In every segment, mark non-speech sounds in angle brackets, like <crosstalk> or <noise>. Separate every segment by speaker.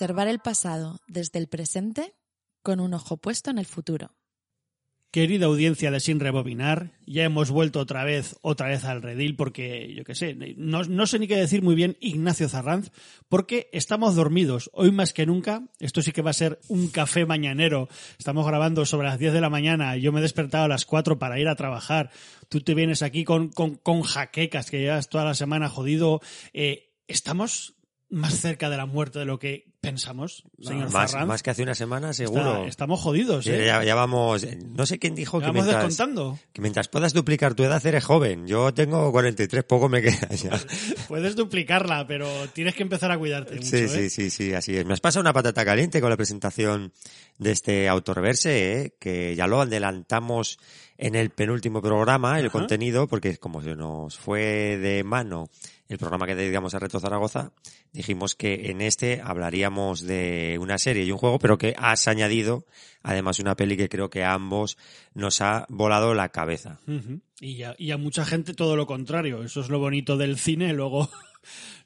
Speaker 1: Preservar el pasado desde el presente con un ojo puesto en el futuro.
Speaker 2: Querida audiencia de Sin Rebobinar, ya hemos vuelto otra vez, otra vez al redil porque, yo qué sé, no, no, sé ni qué decir muy bien Ignacio Zarranz, porque estamos dormidos, hoy más que nunca, esto sí que va a ser un café mañanero, estamos grabando sobre las 10 de la mañana, yo me he despertado a las 4 para ir a trabajar, tú te vienes aquí con, con, con jaquecas que llevas toda la semana jodido, eh, estamos más cerca de la muerte de lo que pensamos, señor
Speaker 3: más, más que hace una semana, seguro.
Speaker 2: Está- estamos jodidos, ¿eh?
Speaker 3: ya, ya vamos. No sé quién dijo que
Speaker 2: vamos
Speaker 3: mientras,
Speaker 2: descontando.
Speaker 3: que mientras puedas duplicar tu edad eres joven. Yo tengo 43, poco me queda ya. <laughs>
Speaker 2: Puedes duplicarla, pero tienes que empezar a cuidarte mucho,
Speaker 3: Sí,
Speaker 2: ¿eh?
Speaker 3: sí, sí, sí, así es. Me has pasado una patata caliente con la presentación de este autorreverse, ¿eh? que ya lo adelantamos en el penúltimo programa, el
Speaker 2: Ajá.
Speaker 3: contenido, porque como se nos fue de mano el programa que dedicamos a Reto Zaragoza, dijimos que en este hablaríamos de una serie y un juego, pero que has añadido además una peli que creo que a ambos nos ha volado la cabeza.
Speaker 2: Y, a, y a mucha gente todo lo contrario. Eso es lo bonito del cine. Luego,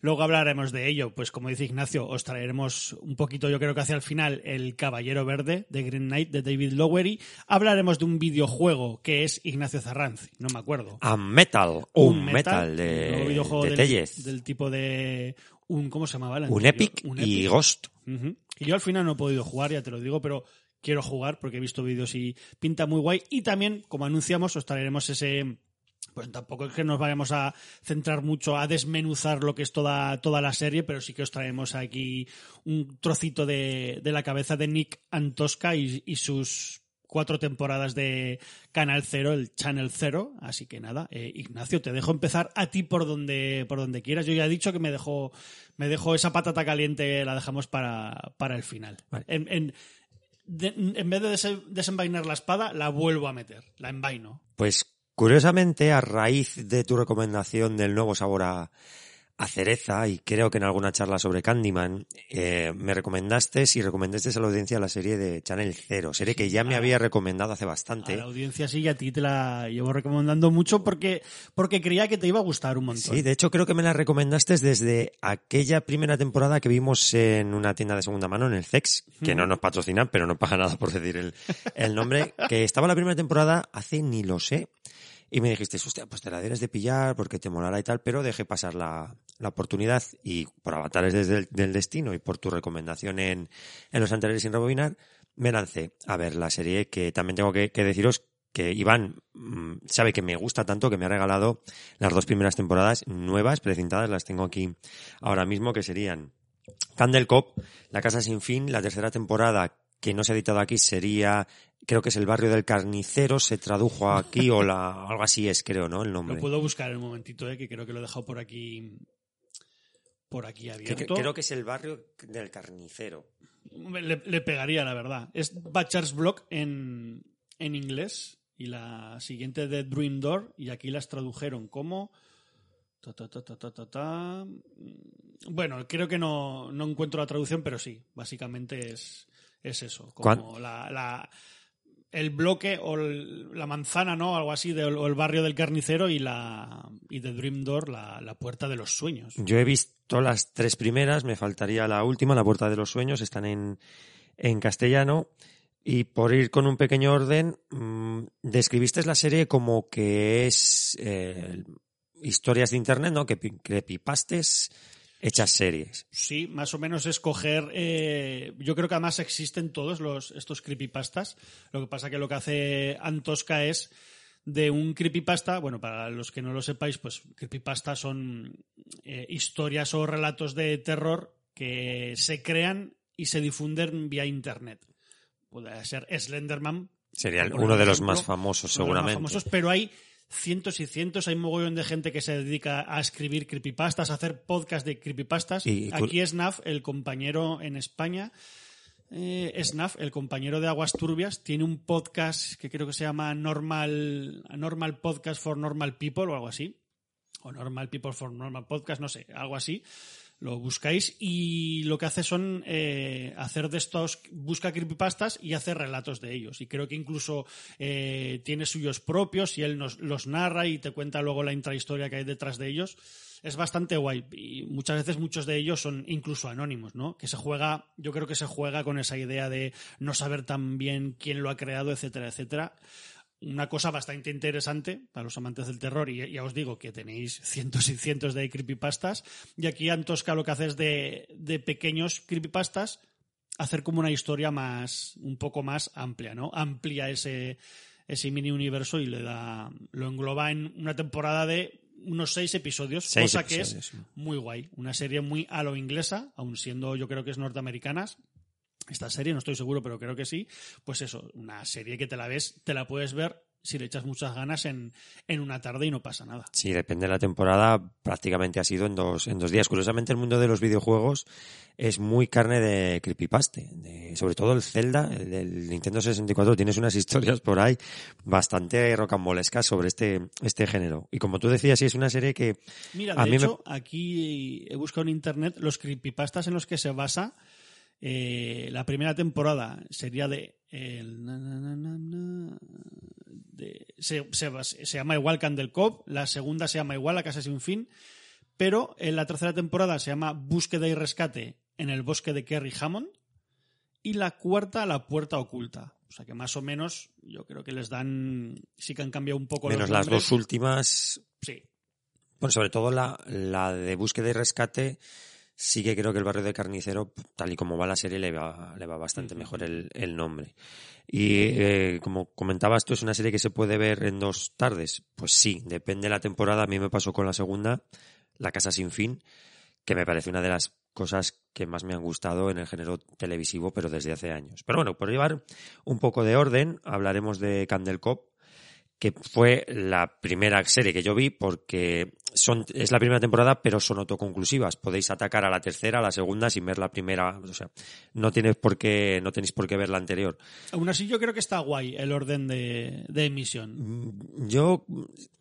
Speaker 2: luego hablaremos de ello. Pues como dice Ignacio, os traeremos un poquito, yo creo que hacia el final, El Caballero Verde de Green Knight de David Lowery. Hablaremos de un videojuego que es Ignacio Zarranz. No me acuerdo.
Speaker 3: A Metal, un, metal,
Speaker 2: un
Speaker 3: de,
Speaker 2: nuevo videojuego
Speaker 3: de
Speaker 2: del, tipo de un ¿cómo se llamaba?
Speaker 3: un? Epic
Speaker 2: Un
Speaker 3: y
Speaker 2: Epic.
Speaker 3: Ghost.
Speaker 2: Ujú. Y yo al final no he podido jugar, ya te lo digo, pero quiero jugar porque he visto vídeos y pinta muy guay. Y también, como anunciamos, os traeremos ese. Pues tampoco es que nos vayamos a centrar mucho a desmenuzar lo que es toda, toda la serie, pero sí que os traemos aquí un trocito de, de la cabeza de Nick Antosca y, y sus cuatro temporadas de Canal Cero, el Channel Cero. Así que nada, eh, Ignacio, te dejo empezar a ti por donde, por donde quieras. Yo ya he dicho que me dejo, me dejo esa patata caliente, la dejamos para, para el final.
Speaker 3: Vale.
Speaker 2: En, en- de- en vez de dese- desenvainar la espada, la vuelvo a meter, la envaino.
Speaker 3: Pues curiosamente, a raíz de tu recomendación del nuevo sabor a, a cereza, y creo que en alguna charla sobre Candyman, eh, me recomendaste, si recomendaste a la audiencia la serie de Channel Zero, serie que ya me había recomendado hace
Speaker 2: A
Speaker 3: bastante.
Speaker 2: la audiencia sí, y a ti te la llevo recomendando mucho porque, porque creía que te iba a gustar un montón.
Speaker 3: Sí, de hecho creo que me la recomendaste desde aquella primera temporada que vimos en una tienda de segunda mano, en el CEX, que no nos patrocinan, pero no paga nada por decir el, el nombre, que estaba la primera temporada hace ni lo sé. Y me dijiste, hostia, pues te la debes de pillar porque te molará y tal, pero dejé pasar la, la oportunidad y por avatares desde el, del destino y por tu recomendación en, en los anteriores sin rebobinar, me lancé a ver la serie que también tengo que, deciros que Iván mm, sabe que me gusta tanto que me ha regalado las dos primeras temporadas nuevas, precintadas, las tengo aquí ahora mismo, que serían Candle Cop, La Casa Sin Fin, la tercera temporada que no se ha editado aquí sería, creo que es El Barrio del Carnicero, se tradujo aquí o la, <laughs> algo así es, creo, ¿no? El nombre.
Speaker 2: Lo puedo buscar en un momentito, eh, que creo que lo he dejado por aquí por aquí abierto.
Speaker 3: que- creo que es El Barrio del Carnicero.
Speaker 2: le, le pegaría, la verdad. Es Butcher's Block en, en inglés y la siguiente de Dream Door y aquí las tradujeron como... ta, ta, ta, ta, ta, ta, ta. Bueno, creo que no, no encuentro la traducción, pero sí, básicamente es, es eso. Como la, la- el bloque o la manzana, ¿no? Algo así, de- o el barrio del carnicero y la y de Dream Door, la, la puerta de los sueños.
Speaker 3: Yo he visto las tres primeras, me faltaría la última, La Puerta de los Sueños, están en, en castellano. Y por ir con un pequeño orden, mm, describiste la serie como que es eh, historias de internet, ¿no? Que creepypastes hechas series.
Speaker 2: Sí, más o menos escoger. eh, yo creo que además existen todos los estos creepypastas. Lo que pasa que lo que hace Antosca es de un creepypasta. Bueno, para los que no lo sepáis, pues creepypasta son eh, historias o relatos de terror que se crean y se difunden vía internet. Puede ser Slenderman,
Speaker 3: Sería uno de los
Speaker 2: ejemplo,
Speaker 3: más famosos,
Speaker 2: los más
Speaker 3: seguramente.
Speaker 2: famosos, pero hay cientos y cientos. Hay un mogollón de gente que se dedica a escribir creepypastas, a hacer podcast de creepypastas.
Speaker 3: Y-
Speaker 2: Aquí Snaf, el compañero en España, eh, Snaf, el compañero de Aguas Turbias, tiene un podcast que creo que se llama Normal, Normal Podcast for Normal People o algo así. O Normal People for Normal Podcast, no sé, algo así. Lo buscáis y lo que hace son eh, hacer de estos, busca creepypastas y hace relatos de ellos. Y creo que incluso eh, tiene suyos propios y él nos, los narra y te cuenta luego la intrahistoria que hay detrás de ellos. Es bastante guay y muchas veces muchos de ellos son incluso anónimos, ¿no? Que se juega, yo creo que se juega con esa idea de no saber tan bien quién lo ha creado, etcétera, etcétera una cosa bastante interesante para los amantes del terror y ya os digo que tenéis cientos y cientos de creepypastas y aquí Antosca lo que hace es de, de pequeños creepypastas hacer como una historia más un poco más amplia, ¿no? Amplia ese ese mini universo y le da lo engloba en una temporada de unos seis episodios,
Speaker 3: Seis
Speaker 2: cosa que es muy guay, una serie muy a lo inglesa, aun siendo yo creo que es norteamericanas, esta serie, no estoy seguro, pero creo que sí, pues eso, una serie que te la ves, te la puedes ver si le echas muchas ganas en, en una tarde y no pasa nada.
Speaker 3: Sí, depende de la temporada, prácticamente ha sido en dos, en dos días. Curiosamente, el mundo de los videojuegos es muy carne de creepypaste. De, sobre todo el Zelda, el Nintendo 64, tienes unas historias por ahí bastante rocambolescas sobre este, este género. Y como tú decías, sí, es una serie que
Speaker 2: Mira,
Speaker 3: A
Speaker 2: de
Speaker 3: me-
Speaker 2: hecho, aquí he buscado en internet los creepypastas en los que se basa eh, la primera temporada sería de, el na, na, na, na, na, de- se, se llama igual Candle Cove, la segunda se llama igual La Casa Sin Fin, pero en la tercera temporada se llama Búsqueda y Rescate en el bosque de Kerry Hammond y la cuarta La Puerta Oculta. O sea que más o menos yo creo que les dan, sí que han cambiado un poco
Speaker 3: menos
Speaker 2: los
Speaker 3: las dos últimas,
Speaker 2: Sí,
Speaker 3: bueno, sobre todo la, la de búsqueda y rescate, sí que creo que el barrio de carnicero, tal y como va la serie, le va, le va bastante mejor el, el nombre. Y eh, como comentabas, esto es una serie que se puede ver en dos tardes. Pues sí, depende de la temporada. A mí me pasó con la segunda, La Casa Sin Fin, que me parece una de las cosas que más me han gustado en el género televisivo, pero desde hace años. Pero bueno, por llevar un poco de orden, hablaremos de Candle Cop, que fue la primera serie que yo vi porque son, es la primera temporada, pero son autoconclusivas. Podéis atacar a la tercera, a la segunda sin ver la primera. O sea, no tienes por qué, no tenéis por qué ver la anterior.
Speaker 2: Aún así, yo creo que está guay el orden de, de emisión.
Speaker 3: Mm, Yo,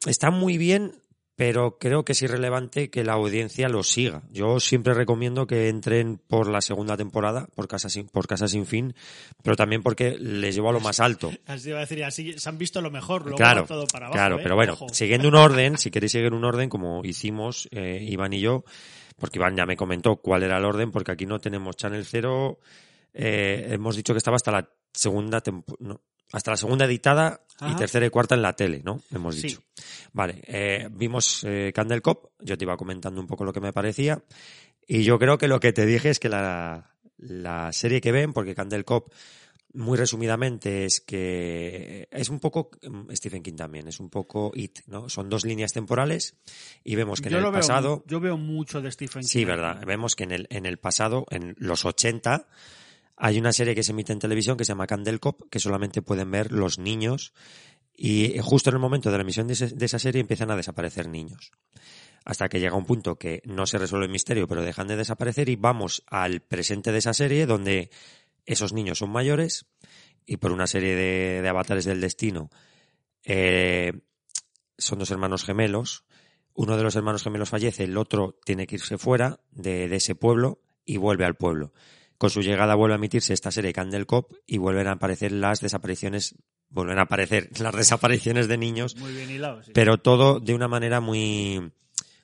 Speaker 3: está muy bien, pero creo que es irrelevante que la audiencia lo siga. Yo siempre recomiendo que entren por la segunda temporada, por Casa Sin, por Casa Sin Fin, pero también porque les llevo a lo más alto. <laughs>
Speaker 2: Así iba a decir, así se han visto lo mejor, luego
Speaker 3: claro,
Speaker 2: todo para abajo.
Speaker 3: claro,
Speaker 2: ¿eh?
Speaker 3: pero bueno,
Speaker 2: Ojo.
Speaker 3: siguiendo un orden, si queréis seguir un orden, como hicimos eh, Iván y yo, porque Iván ya me comentó cuál era el orden, porque aquí no tenemos Channel 0, eh, hemos dicho que estaba hasta la segunda tempo- no, hasta la segunda editada y tercera y cuarta en la tele, ¿no? Hemos
Speaker 2: Sí.
Speaker 3: dicho. Vale, eh, vimos eh, Candle Cop, yo te iba comentando un poco lo que me parecía, y yo creo que lo que te dije es que la, la serie que ven, porque Candle Cop muy resumidamente es que es un poco mm, Stephen King también, es un poco It, ¿no? Son dos líneas temporales y vemos que
Speaker 2: yo
Speaker 3: en el
Speaker 2: veo,
Speaker 3: pasado,
Speaker 2: yo veo mucho de Stephen
Speaker 3: sí,
Speaker 2: King.
Speaker 3: verdad, vemos que en el en el pasado, en los 80 hay una serie que se emite en televisión que se llama Candle Cop, que solamente pueden ver los niños y justo en el momento de la emisión de, esa serie empiezan a desaparecer niños. Hasta que llega un punto que no se resuelve el misterio, pero dejan de desaparecer y vamos al presente de esa serie donde esos niños son mayores y por una serie de, avatares del destino eh, son dos hermanos gemelos. Uno de los hermanos gemelos fallece, el otro tiene que irse fuera de ese pueblo y vuelve al pueblo. Con su llegada vuelve a emitirse esta serie Candle Cop y vuelven a aparecer las desapariciones, vuelven a aparecer <laughs> las desapariciones de niños
Speaker 2: Muy bien hilado, sí.
Speaker 3: pero todo de una manera muy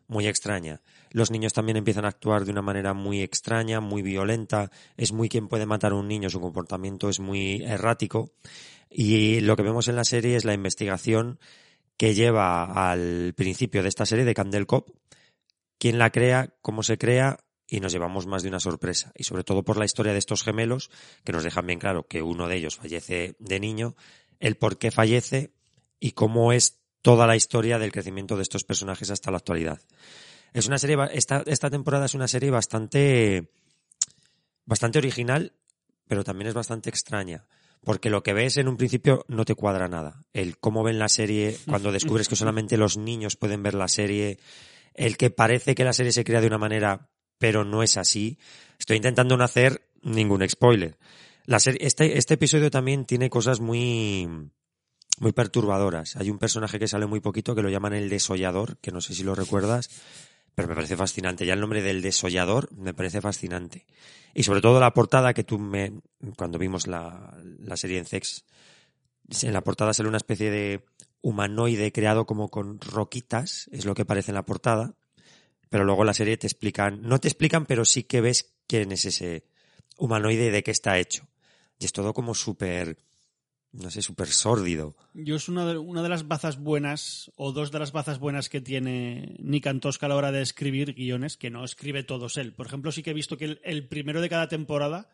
Speaker 3: muy extraña. Los niños también empiezan a actuar de una manera muy extraña, muy violenta. Es muy quien puede matar a un niño, su comportamiento es muy errático. Y lo que vemos en la serie es la investigación que lleva al principio de esta serie de Candle Cop, quién la crea, cómo se crea, y nos llevamos más de una sorpresa. Y sobre todo por la historia de estos gemelos, que nos dejan bien claro que uno de ellos fallece de niño, el por qué fallece y cómo es toda la historia del crecimiento de estos personajes hasta la actualidad. Es una serie, esta, esta temporada es una serie bastante, bastante original, pero también es bastante extraña, Porque lo que ves en un principio no te cuadra nada. El cómo ven la serie, cuando descubres que solamente los niños pueden ver la serie, el que parece que la serie se crea de una manera, pero no es así. Estoy intentando no hacer ningún spoiler. La serie, este, este episodio también tiene cosas muy, muy perturbadoras. Hay un personaje que sale muy poquito que lo llaman el desollador, que no sé si lo recuerdas, pero me parece fascinante. Ya el nombre del desollador me parece fascinante. Y sobre todo la portada que tú me, cuando vimos la, la serie en Sex, en la portada sale una especie de humanoide creado como con roquitas, es lo que parece en la portada, pero luego la serie te explican, no te explican, pero sí que ves quién es ese humanoide y de qué está hecho. Y es todo como súper, no sé, súper sórdido.
Speaker 2: Yo es una de, una de las bazas buenas, o dos de las bazas buenas que tiene Nick Antosca a la hora de escribir guiones, que no escribe todos él. Por ejemplo, sí que he visto que el primero de cada temporada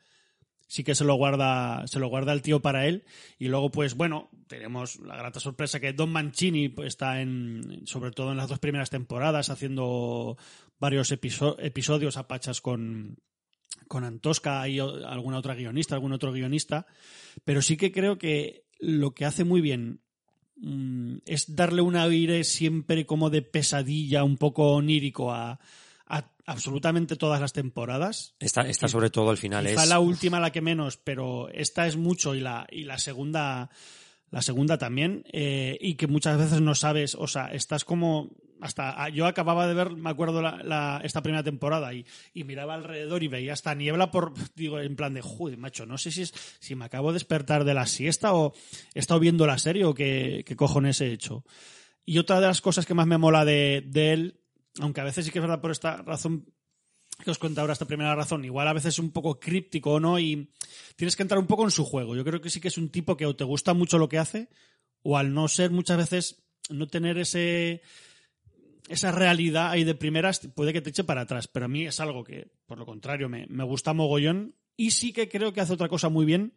Speaker 2: sí que se lo guarda se lo guarda el tío para él. Y luego pues bueno tenemos la grata sorpresa que Don Mancini pues, está en sobre todo en las dos primeras temporadas haciendo varios episo episodios a pachas con con Antosca y alguna otra guionista algún otro guionista. Pero sí que creo que lo que hace muy bien mmm, es darle un aire siempre como de pesadilla un poco onírico a, a absolutamente todas las temporadas.
Speaker 3: Esta, esta sobre todo al final
Speaker 2: Quizá
Speaker 3: es...
Speaker 2: la última la que menos, pero esta es mucho y la, y la segunda la segunda también eh, y que muchas veces no sabes, o sea, estás como hasta yo acababa de ver, me acuerdo la, la, esta primera temporada y, y, miraba alrededor y veía hasta niebla por digo en plan de, joder, macho, no sé si es si me acabo de despertar de la siesta o he estado viendo la serie o qué, qué cojones he hecho. Y otra de las cosas que más me mola de, de él aunque a veces sí que es verdad por esta razón que os cuento ahora, esta primera razón, igual a veces es un poco críptico, ¿no? Y tienes que entrar un poco en su juego. Yo creo que sí que es un tipo que o te gusta mucho lo que hace, o al no ser muchas veces, no tener ese esa realidad ahí de primeras puede que te eche para atrás, pero a mí es algo que, por lo contrario, me, me gusta mogollón y sí que creo que hace otra cosa muy bien,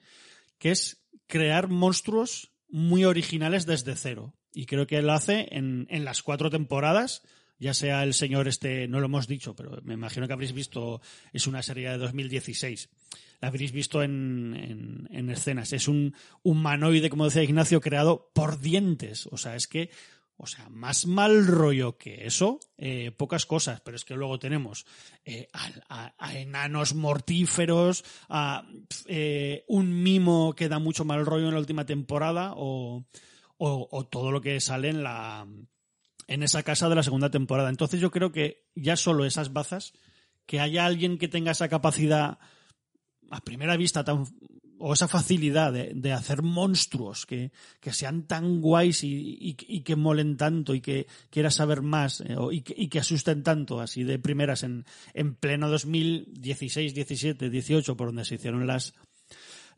Speaker 2: que es crear monstruos muy originales desde cero. Y creo que lo hace en, en las cuatro temporadas, ya sea el señor este, no lo hemos dicho, pero me imagino que habréis visto, es una serie de 2016. La habréis visto en, en, en escenas. Es un humanoide, como decía Ignacio, creado por dientes. O sea, es que, o sea, más mal rollo que eso, eh, pocas cosas, pero es que luego tenemos eh, a, enanos mortíferos, a eh, un mimo que da mucho mal rollo en la última temporada, o, o, o todo lo que sale en la en esa casa de la segunda temporada. Entonces yo creo que ya solo esas bazas, que haya alguien que tenga esa capacidad a primera vista tan o esa facilidad de, hacer monstruos que, que, sean tan guays y, que molen tanto y que quieras saber más eh, y, que, y, que, asusten tanto así de primeras en, en pleno 2016, 17, 18 por donde se hicieron las,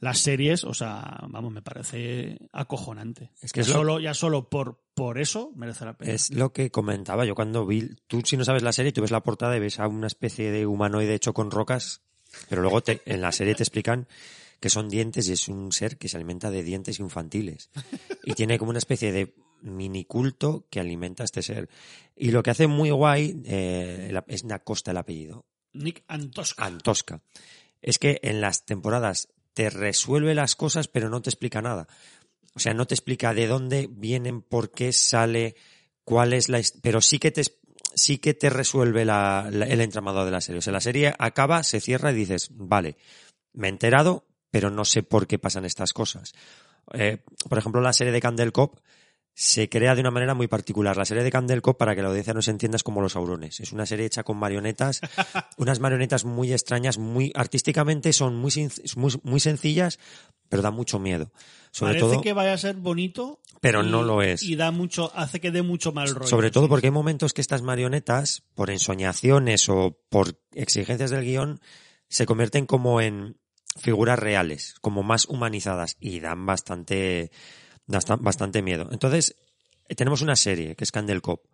Speaker 2: las series, o sea, vamos, me parece acojonante.
Speaker 3: Es que
Speaker 2: ya,
Speaker 3: es
Speaker 2: solo,
Speaker 3: lo,
Speaker 2: ya solo por, por eso merece la pena.
Speaker 3: Es lo que comentaba yo cuando vi, tú si no sabes la serie, tú ves la portada y ves a una especie de humanoide hecho con rocas, pero luego te, en la serie te explican que son dientes y es un ser que se alimenta de dientes infantiles. Y tiene como una especie de mini culto que alimenta a este ser. Y lo que hace muy guay eh, es Nacosta el apellido.
Speaker 2: Nick Antosca.
Speaker 3: Antosca. Es que en las temporadas te resuelve las cosas, pero no te explica nada. O sea, no te explica de dónde vienen, por qué sale, cuál es la... Pero sí que te, sí que te resuelve la, el entramado de la serie. O sea, la serie acaba, se cierra y dices, vale, me he enterado, pero no sé por qué pasan estas cosas. Eh, por ejemplo, la serie de Candle Cop se crea de una manera muy particular. La serie de Candle Cop, para que la audiencia no se entienda, es como Los Aurones. Es una serie hecha con marionetas, <laughs> unas marionetas muy extrañas, muy artísticamente son muy, muy, muy sencillas, pero da mucho miedo. Sobre
Speaker 2: Parece
Speaker 3: todo,
Speaker 2: que vaya a ser bonito,
Speaker 3: pero
Speaker 2: y,
Speaker 3: no lo es.
Speaker 2: Y da mucho, hace que dé mucho mal rollo.
Speaker 3: Sobre todo porque hay momentos que estas marionetas, por ensoñaciones o por exigencias del guion, se convierten como en figuras reales, como más humanizadas y dan bastante, bastante miedo. Entonces, tenemos una serie que es Candle Cop.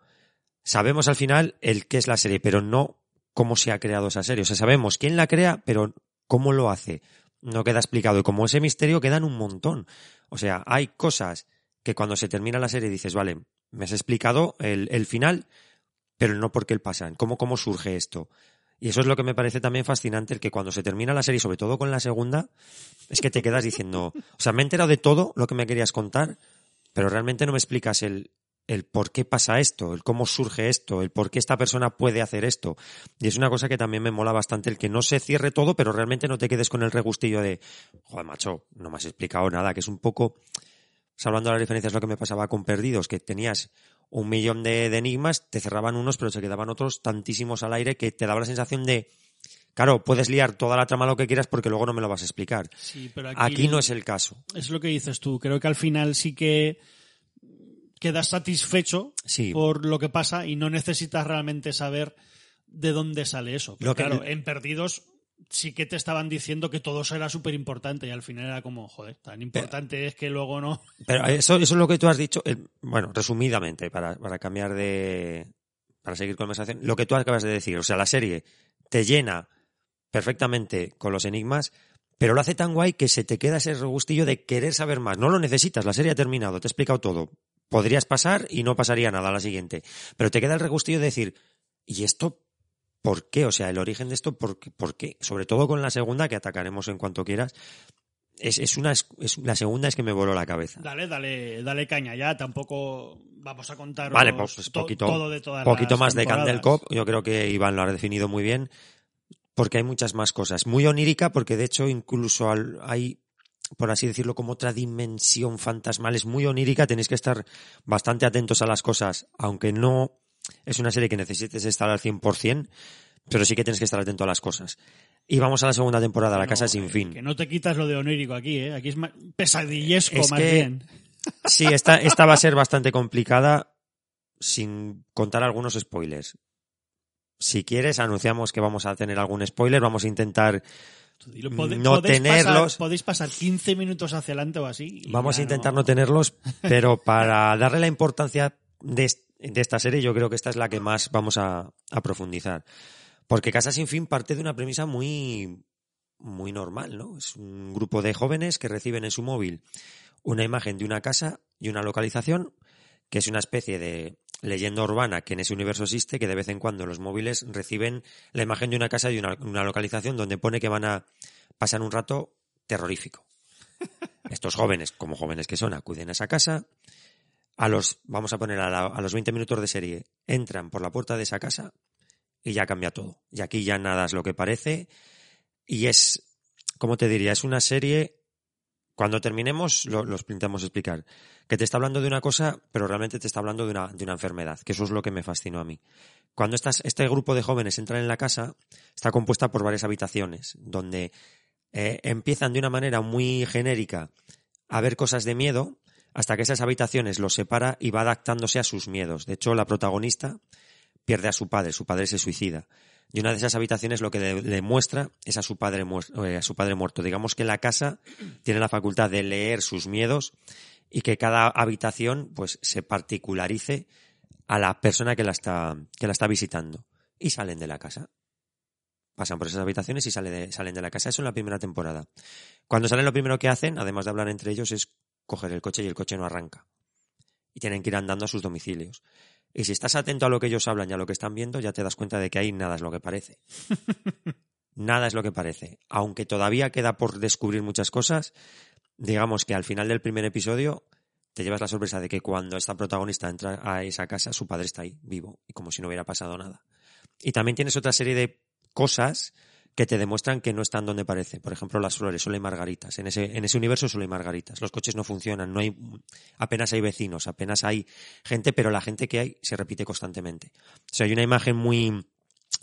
Speaker 3: Sabemos al final el qué es la serie, pero no cómo se ha creado esa serie. O sea, sabemos quién la crea, pero cómo lo hace. No queda explicado. Y como ese misterio quedan un montón. O sea, hay cosas que cuando se termina la serie dices, vale, me has explicado el, el final, pero no por qué pasan, cómo, cómo surge esto. Y eso es lo que me parece también fascinante, el que cuando se termina la serie, sobre todo con la segunda, es que te quedas diciendo, o sea, me he enterado de todo lo que me querías contar, pero realmente no me explicas el, el por qué pasa esto, el cómo surge esto, el por qué esta persona puede hacer esto. Y es una cosa que también me mola bastante, el que no se cierre todo, pero realmente no te quedes con el regustillo de, joder, macho, no me has explicado nada, que es un poco, salvando las diferencias, lo que me pasaba con Perdidos, que tenías un millón de, de enigmas, te cerraban unos, pero se quedaban otros tantísimos al aire que te daba la sensación de, Claro, puedes liar toda la trama lo que quieras porque luego no me lo vas a explicar.
Speaker 2: Sí, pero aquí,
Speaker 3: Aquí no es el caso.
Speaker 2: Es lo que dices tú. Creo que al final sí que quedas satisfecho
Speaker 3: Sí.
Speaker 2: por lo que pasa y no necesitas realmente saber de dónde sale eso. Pero
Speaker 3: Lo que-
Speaker 2: claro, en Perdidos sí que te estaban diciendo que todo eso era súper importante y al final era como, joder, tan importante es que luego no.
Speaker 3: Pero eso, eso es lo que tú has dicho, bueno, resumidamente, para, para cambiar de. para seguir conversación, lo que tú acabas de decir. O sea, la serie te llena perfectamente con los enigmas, pero lo hace tan guay que se te queda ese regustillo de querer saber más. No lo necesitas, la serie ha terminado, te he explicado todo. Podrías pasar y no pasaría nada a la siguiente. Pero te queda el regustillo de decir, ¿y esto por qué? O sea, el origen de esto, ¿por qué? ¿Por qué? Sobre todo con la segunda, que atacaremos en cuanto quieras. Es, es una, es, la segunda es que me voló la cabeza.
Speaker 2: Dale, dale, dale caña ya. Tampoco vamos a contar
Speaker 3: Vale, pues, pues, poquito,
Speaker 2: todo de todas
Speaker 3: poquito
Speaker 2: las
Speaker 3: más de. Candle Cop. Yo creo que Iván lo ha definido muy bien, porque hay muchas más cosas. Muy onírica, porque de hecho incluso al- hay, por así decirlo, como otra dimensión fantasmal. Es muy onírica, tenéis que estar bastante atentos a las cosas, aunque no es una serie que necesites estar al 100%, pero sí que tienes que estar atento a las cosas. Y vamos a la segunda temporada, La
Speaker 2: No,
Speaker 3: Casa Sin Fin.
Speaker 2: Que no te quitas lo de onírico aquí, ¿eh? Aquí es ma- pesadillesco
Speaker 3: Es
Speaker 2: más
Speaker 3: que-
Speaker 2: bien. <laughs>
Speaker 3: Sí, esta, esta va a ser bastante complicada sin contar algunos spoilers. Si quieres, anunciamos que vamos a tener algún spoiler, vamos a intentar,
Speaker 2: Tú dilo, pode-
Speaker 3: no
Speaker 2: podéis
Speaker 3: tenerlos.
Speaker 2: Pasar, podéis pasar 15 minutos hacia adelante o así.
Speaker 3: vamos a intentar no tenerlos, pero para darle la importancia de, est- de esta serie, yo creo que esta es la que más vamos a, a profundizar. Porque Casa Sin Fin parte de una premisa muy, muy normal, ¿no? Es un grupo de jóvenes que reciben en su móvil una imagen de una casa y una localización, que es una especie de leyenda urbana que en ese universo existe, que de vez en cuando los móviles reciben la imagen de una casa y una, una localización donde pone que van a pasar un rato terrorífico. <laughs> Estos jóvenes, como jóvenes que son, acuden a esa casa, a los, vamos a poner a, la- a los 20 minutos de serie, entran por la puerta de esa casa y ya cambia todo. Y aquí ya nada es lo que parece. Y es, ¿cómo te diría? Es una serie, cuando terminemos lo, lo intentamos explicar, que te está hablando de una cosa, pero realmente te está hablando de una, de una enfermedad, que eso es lo que me fascinó a mí. Cuando estas, este grupo de jóvenes entran en la casa, está compuesta por varias habitaciones, donde eh, empiezan de una manera muy genérica a ver cosas de miedo, hasta que esas habitaciones los separa y va adaptándose a sus miedos. De hecho, la protagonista pierde a su padre, su padre se suicida. Y una de esas habitaciones lo que le, muestra es a su padre muerto, a su padre muerto. Digamos que la casa tiene la facultad de leer sus miedos y que cada habitación pues se particularice a la persona que la está que la está visitando y salen de la casa. Pasan por esas habitaciones y sale de- salen de la casa. Eso en la primera temporada. Cuando salen lo primero que hacen, además de hablar entre ellos, es coger el coche y el coche no arranca. Y tienen que ir andando a sus domicilios. Y si estás atento a lo que ellos hablan y a lo que están viendo, ya te das cuenta de que ahí nada es lo que parece. <laughs> nada es lo que parece. Aunque todavía queda por descubrir muchas cosas, digamos que al final del primer episodio te llevas la sorpresa de que cuando esta protagonista entra a esa casa, su padre está ahí, vivo, y como si no hubiera pasado nada. Y también tienes otra serie de cosas que te demuestran que no están donde parece. Por ejemplo, las flores, solo hay margaritas. En ese, en ese universo solo hay margaritas. Los coches no funcionan, no hay, apenas hay vecinos, apenas hay gente, pero la gente que hay se repite constantemente. O sea, hay una imagen muy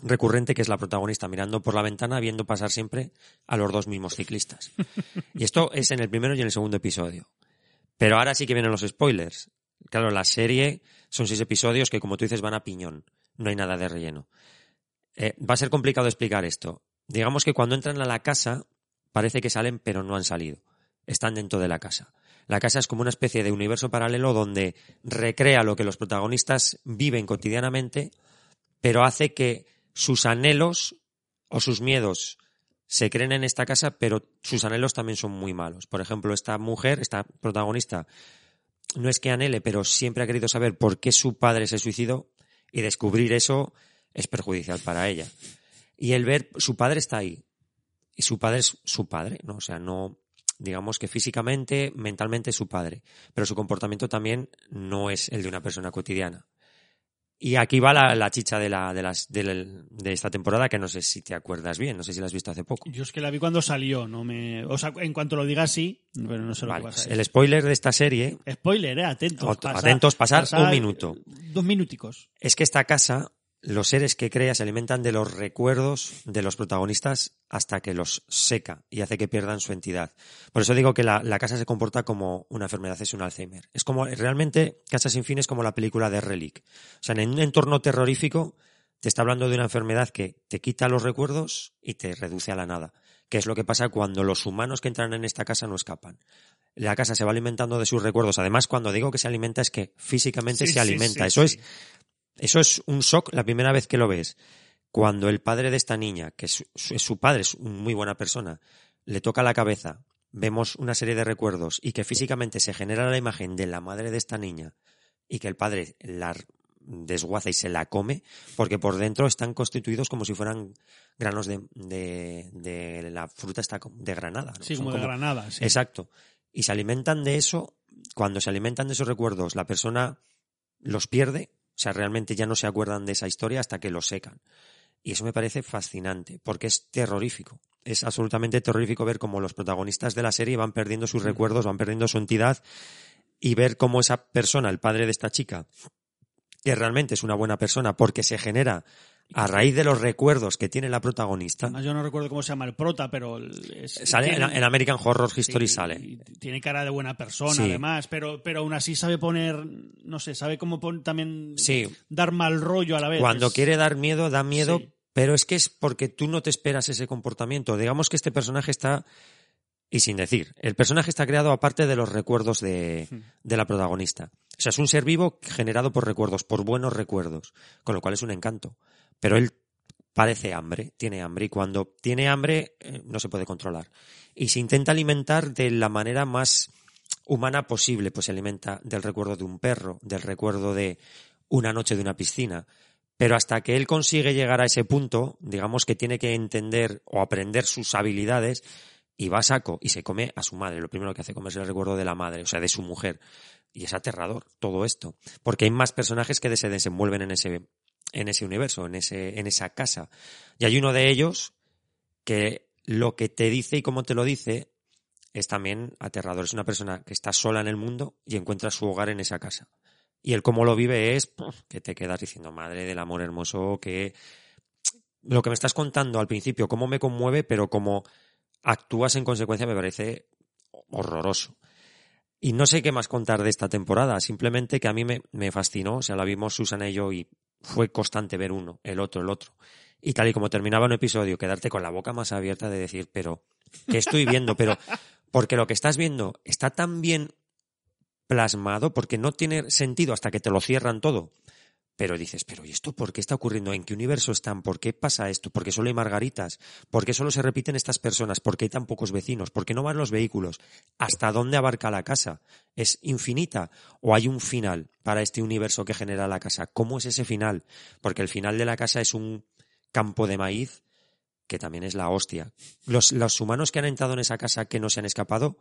Speaker 3: recurrente que es la protagonista mirando por la ventana viendo pasar siempre a los dos mismos ciclistas. Y esto es en el primero y en el segundo episodio. Pero ahora sí que vienen los spoilers. Claro, la serie son seis episodios que, como tú dices, van a piñón. No hay nada de relleno. Eh, va a ser complicado explicar esto. Digamos que cuando entran a la casa, parece que salen, pero no han salido. Están dentro de la casa. La casa es como una especie de universo paralelo donde recrea lo que los protagonistas viven cotidianamente, pero hace que sus anhelos o sus miedos se creen en esta casa, pero sus anhelos también son muy malos. Por ejemplo, esta mujer, esta protagonista, no es que anhele, pero siempre ha querido saber por qué su padre se suicidó y descubrir eso es perjudicial para ella. Y el ver, su padre está ahí. Y su padre es su padre, ¿no? O sea, no, digamos que físicamente, mentalmente es su padre. Pero su comportamiento también no es el de una persona cotidiana. Y aquí va la, la chicha de, la, de, las, de, la- de esta temporada, que no sé si te acuerdas bien, no sé si la has visto hace poco.
Speaker 2: Yo es que la vi cuando salió, no me... O sea, en cuanto lo diga sí, pero no sé lo
Speaker 3: Vale,
Speaker 2: que pasa.
Speaker 3: el spoiler de esta serie
Speaker 2: Spoiler, eh, atentos.
Speaker 3: Atentos, pasar un minuto.
Speaker 2: Dos minuticos.
Speaker 3: es que esta casa, los seres que crea se alimentan de los recuerdos de los protagonistas hasta que los seca y hace que pierdan su entidad. Por eso digo que la, la casa se comporta como una enfermedad, es un Alzheimer. Es como, realmente, Casa sin fin es como la película de Relic. O sea, en un entorno terrorífico te está hablando de una enfermedad que te quita los recuerdos y te reduce a la nada. Que es lo que pasa cuando los humanos que entran en esta casa no escapan. La casa se va alimentando de sus recuerdos. Además, cuando digo que se alimenta es que físicamente
Speaker 2: Sí,
Speaker 3: se alimenta.
Speaker 2: sí,
Speaker 3: Eso es eso es un shock la primera vez que lo ves. Cuando el padre de esta niña, que es su, es su padre, es una muy buena persona, le toca la cabeza, vemos una serie de recuerdos y que físicamente se genera la imagen de la madre de esta niña y que el padre la desguaza y se la come, porque por dentro están constituidos como si fueran granos de, de, de la fruta esta de granada. ¿no?
Speaker 2: Sí,
Speaker 3: Son
Speaker 2: como de Granada. Sí.
Speaker 3: Exacto. Y se alimentan de eso. Cuando se alimentan de esos recuerdos, la persona los pierde. O sea, realmente ya no se acuerdan de esa historia hasta que los secan. Y eso me parece fascinante, porque es terrorífico. Es absolutamente terrorífico ver cómo los protagonistas de la serie van perdiendo sus recuerdos, van perdiendo su entidad, y ver cómo esa persona, el padre de esta chica, que realmente es una buena persona, porque se genera a raíz de los recuerdos que tiene la protagonista.
Speaker 2: Además, yo no recuerdo cómo se llama el prota, pero... es-
Speaker 3: Sale en,
Speaker 2: tiene-
Speaker 3: en American Horror History
Speaker 2: sí,
Speaker 3: sale.
Speaker 2: Tiene cara de buena persona,
Speaker 3: Sí.
Speaker 2: además, pero, pero aún así sabe poner, no sé, sabe cómo pon- también
Speaker 3: Sí,
Speaker 2: dar mal rollo a la vez.
Speaker 3: Cuando
Speaker 2: Es-
Speaker 3: quiere dar miedo, da miedo, pero es que es porque tú no te esperas ese comportamiento. Digamos que este personaje está, y sin decir, el personaje está creado aparte de los recuerdos de,
Speaker 2: Hmm.
Speaker 3: de la protagonista. O sea, es un ser vivo generado por recuerdos, por buenos recuerdos, con lo cual es un encanto. Pero él parece hambre, tiene hambre, y cuando tiene hambre eh, no se puede controlar. Y se intenta alimentar de la manera más humana posible, pues se alimenta del recuerdo de un perro, del recuerdo de una noche de una piscina. Pero hasta que él consigue llegar a ese punto, digamos que tiene que entender o aprender sus habilidades y va a saco y se come a su madre. Lo primero que hace comerse el recuerdo de la madre, o sea, de su mujer. Y es aterrador todo esto, porque hay más personajes que se desenvuelven en ese, en ese universo, en, ese, en esa casa. Y hay uno de ellos que lo que te dice y cómo te lo dice es también aterrador. Es una persona que está sola en el mundo y encuentra su hogar en esa casa. Y el cómo lo vive es que te quedas diciendo, madre del amor hermoso, que lo que me estás contando al principio, cómo me conmueve, pero cómo actúas en consecuencia me parece horroroso. Y no sé qué más contar de esta temporada, simplemente que a mí me, me fascinó, o sea, la vimos Susana y yo y fue constante ver uno, el otro, el otro. Y tal y como terminaba un episodio, quedarte con la boca más abierta de decir, pero, ¿qué estoy viendo? Pero, porque lo que estás viendo está tan bien plasmado, porque no tiene sentido hasta que te lo cierran todo. Pero dices, pero ¿y esto por qué está ocurriendo? ¿En qué universo están? ¿Por qué pasa esto? ¿Por qué solo hay margaritas? ¿Por qué solo se repiten estas personas? ¿Por qué hay tan pocos vecinos? ¿Por qué no van los vehículos? ¿Hasta dónde abarca la casa? ¿Es infinita? ¿O hay un final para este universo que genera la casa? ¿Cómo es ese final? Porque el final de la casa es un campo de maíz que también es la hostia. Los, los humanos que han entrado en esa casa que no se han escapado,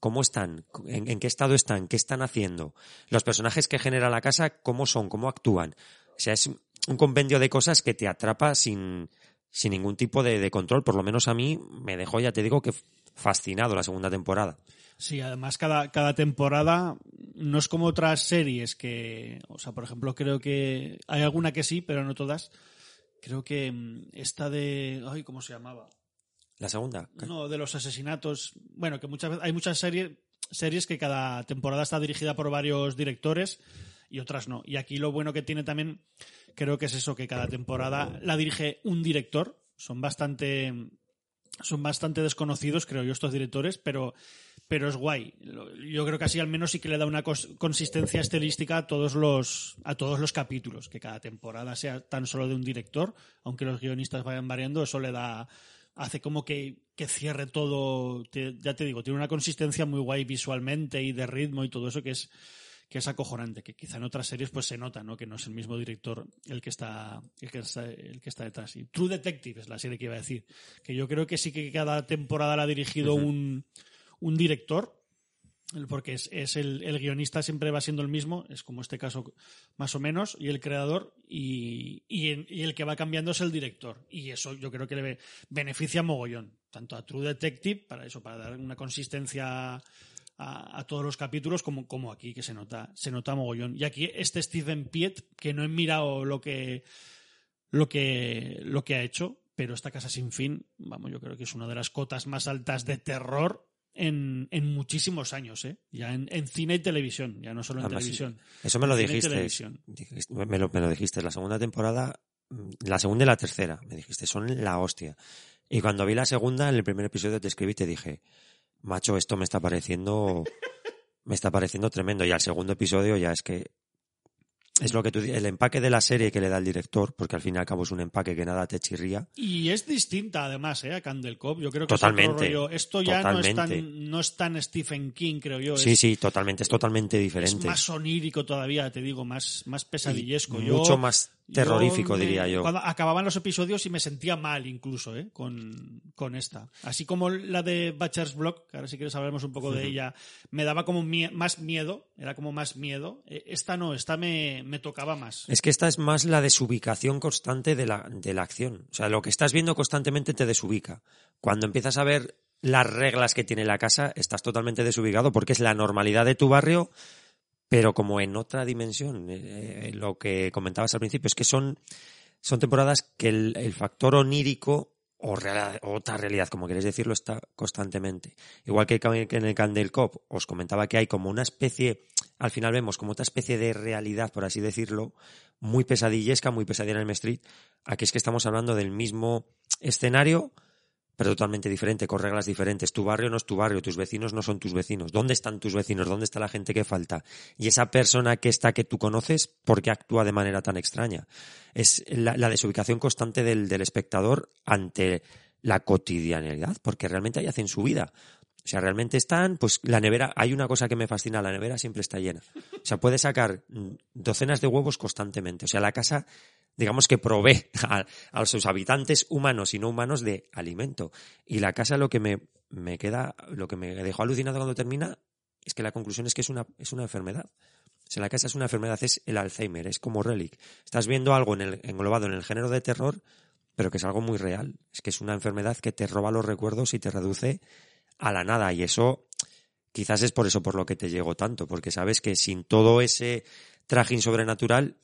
Speaker 3: ¿Cómo están? ¿En, ¿En, qué estado están? ¿Qué están haciendo? Los personajes que genera la casa, ¿cómo son? ¿Cómo actúan? O sea, es un compendio de cosas que te atrapa sin, sin ningún tipo de, de, control. Por lo menos a mí me dejó, ya te digo, que fascinado la segunda temporada.
Speaker 2: Sí, además cada, cada temporada no es como otras series que, o sea, por ejemplo, creo que hay alguna que sí, pero no todas. Creo que mm, esta de, ay, ¿cómo se llamaba?
Speaker 3: La segunda.
Speaker 2: No, de los asesinatos. Bueno, que muchas veces hay muchas series series que cada temporada está dirigida por varios directores y otras no. Y aquí lo bueno que tiene también, creo que es eso, que cada temporada la dirige un director. Son bastante son bastante desconocidos, creo yo, estos directores, pero, pero es guay. Yo creo que así al menos sí que le da una consistencia estilística a todos los a todos los capítulos, que cada temporada sea tan solo de un director, aunque los guionistas vayan variando, eso le da hace como que, que cierre todo, te, ya te digo, tiene una consistencia muy guay visualmente y de ritmo y todo eso que es que es acojonante, que quizá en otras series pues se nota, ¿no? Que no es el mismo director el que está, el que está, el que está detrás. Y True Detective es la serie que iba a decir, que yo creo que sí que cada temporada la ha dirigido un, un director, porque es, es el, el, guionista siempre va siendo el mismo, es como este caso más o menos, y el creador, y, y, el que va cambiando es el director. Y eso yo creo que le beneficia mogollón, tanto a True Detective, para eso, para dar una consistencia a, a todos los capítulos, como, como aquí, que se nota, se nota mogollón. Y aquí este Stephen Piet, que no he mirado lo que, lo que, lo que ha hecho, pero esta casa sin fin, vamos, yo creo que es una de las cotas más altas de terror en, en muchísimos años, ¿eh? Ya en, en, cine y televisión, ya no solo en
Speaker 3: Además,
Speaker 2: televisión.
Speaker 3: Eso me lo dijiste- Me lo, me lo dijiste. La segunda temporada, mm, la segunda y la tercera, me dijiste, son la hostia. Y cuando vi la segunda, en el primer episodio te escribí y te dije, macho, esto me está pareciendo, me está pareciendo tremendo. Y al segundo episodio ya es que es lo que tú el empaque de la serie que le da el director, porque al fin y al cabo es un empaque que nada te chirría.
Speaker 2: Y es distinta además, ¿eh? A Candle Cove. Yo creo que es
Speaker 3: Totalmente,
Speaker 2: otro rollo. Esto ya no es, tan, no es tan Stephen King, creo yo.
Speaker 3: Sí,
Speaker 2: es,
Speaker 3: sí, totalmente, es totalmente
Speaker 2: es
Speaker 3: diferente.
Speaker 2: más onírico todavía, te digo, más, más
Speaker 3: Y
Speaker 2: pesadillesco. Yo-
Speaker 3: mucho más terrorífico,
Speaker 2: me-
Speaker 3: diría yo.
Speaker 2: Cuando acababan los episodios y me sentía mal incluso, ¿eh? Con, con esta. Así como la de Butcher's Block, que ahora si quieres hablaremos un poco de ella, me daba como mie- más miedo, era como más miedo. Eh, Esta no, esta me, me tocaba más.
Speaker 3: Es que esta es más la desubicación constante de la, de la acción. O sea, lo que estás viendo constantemente te desubica. Cuando empiezas a ver las reglas que tiene la casa, estás totalmente desubicado porque es la normalidad de tu barrio, pero como en otra dimensión. Eh, lo que comentabas al principio es que son, son temporadas que el, el factor onírico o real- o otra realidad, como queréis decirlo, está constantemente. Igual que que en el Candle Cop os comentaba que hay como una especie, al final vemos como otra especie de realidad, por así decirlo, muy pesadillesca, muy pesadilla en el Street. Aquí es que estamos hablando del mismo escenario, pero totalmente diferente, con reglas diferentes. Tu barrio no es tu barrio, tus vecinos no son tus vecinos. ¿Dónde están tus vecinos? ¿Dónde está la gente que falta? Y esa persona que está que tú conoces, ¿por qué actúa de manera tan extraña? Es la, desubicación constante del, del espectador ante la cotidianidad, porque realmente ahí hacen su vida. O sea, realmente están, pues la nevera, hay una cosa que me fascina, la nevera siempre está llena. O sea, puede sacar docenas de huevos constantemente. O sea, la casa, digamos que provee <laughs> a, sus habitantes humanos y no humanos de alimento. Y la casa lo que me, me queda, lo que me dejó alucinado cuando termina, es que la conclusión es que es una, es una enfermedad. O sea, la casa es una enfermedad, es el Alzheimer, es como Relic. Estás viendo algo en el, englobado en el género de terror, pero que es algo muy real. Es que es una enfermedad que te roba los recuerdos y te reduce a la nada. Y eso, quizás es por eso por lo que te llegó tanto, porque sabes que sin todo ese trajín sobrenatural,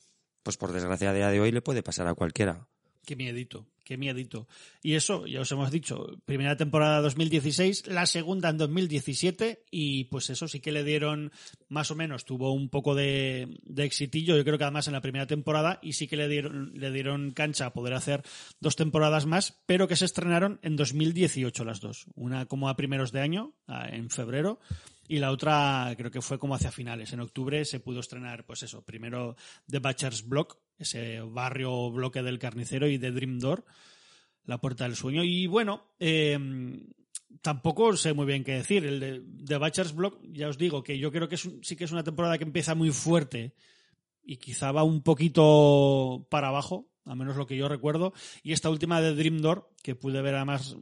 Speaker 3: pues por desgracia a día de hoy le puede pasar a cualquiera.
Speaker 2: Qué miedito, qué miedito. Y eso, ya os hemos dicho, primera temporada 2016, la segunda en 2017 y pues eso sí que le dieron, más o menos, tuvo un poco de, de exitillo, yo creo que además en la primera temporada y sí que le dieron, le dieron cancha a poder hacer dos temporadas más, pero que se estrenaron en 2018 las dos. Una como a primeros de año, en febrero, y la otra creo que fue como hacia finales. En octubre se pudo estrenar, pues eso, primero The Butcher's Block, ese barrio bloque del carnicero, y The Dream Door, la puerta del sueño. Y bueno, eh, tampoco sé muy bien qué decir. El de The Butcher's Block, ya os digo que yo creo que es sí que es una temporada que empieza muy fuerte y quizá va un poquito para abajo, a menos lo que yo recuerdo. Y esta última de Dream Door, que pude ver además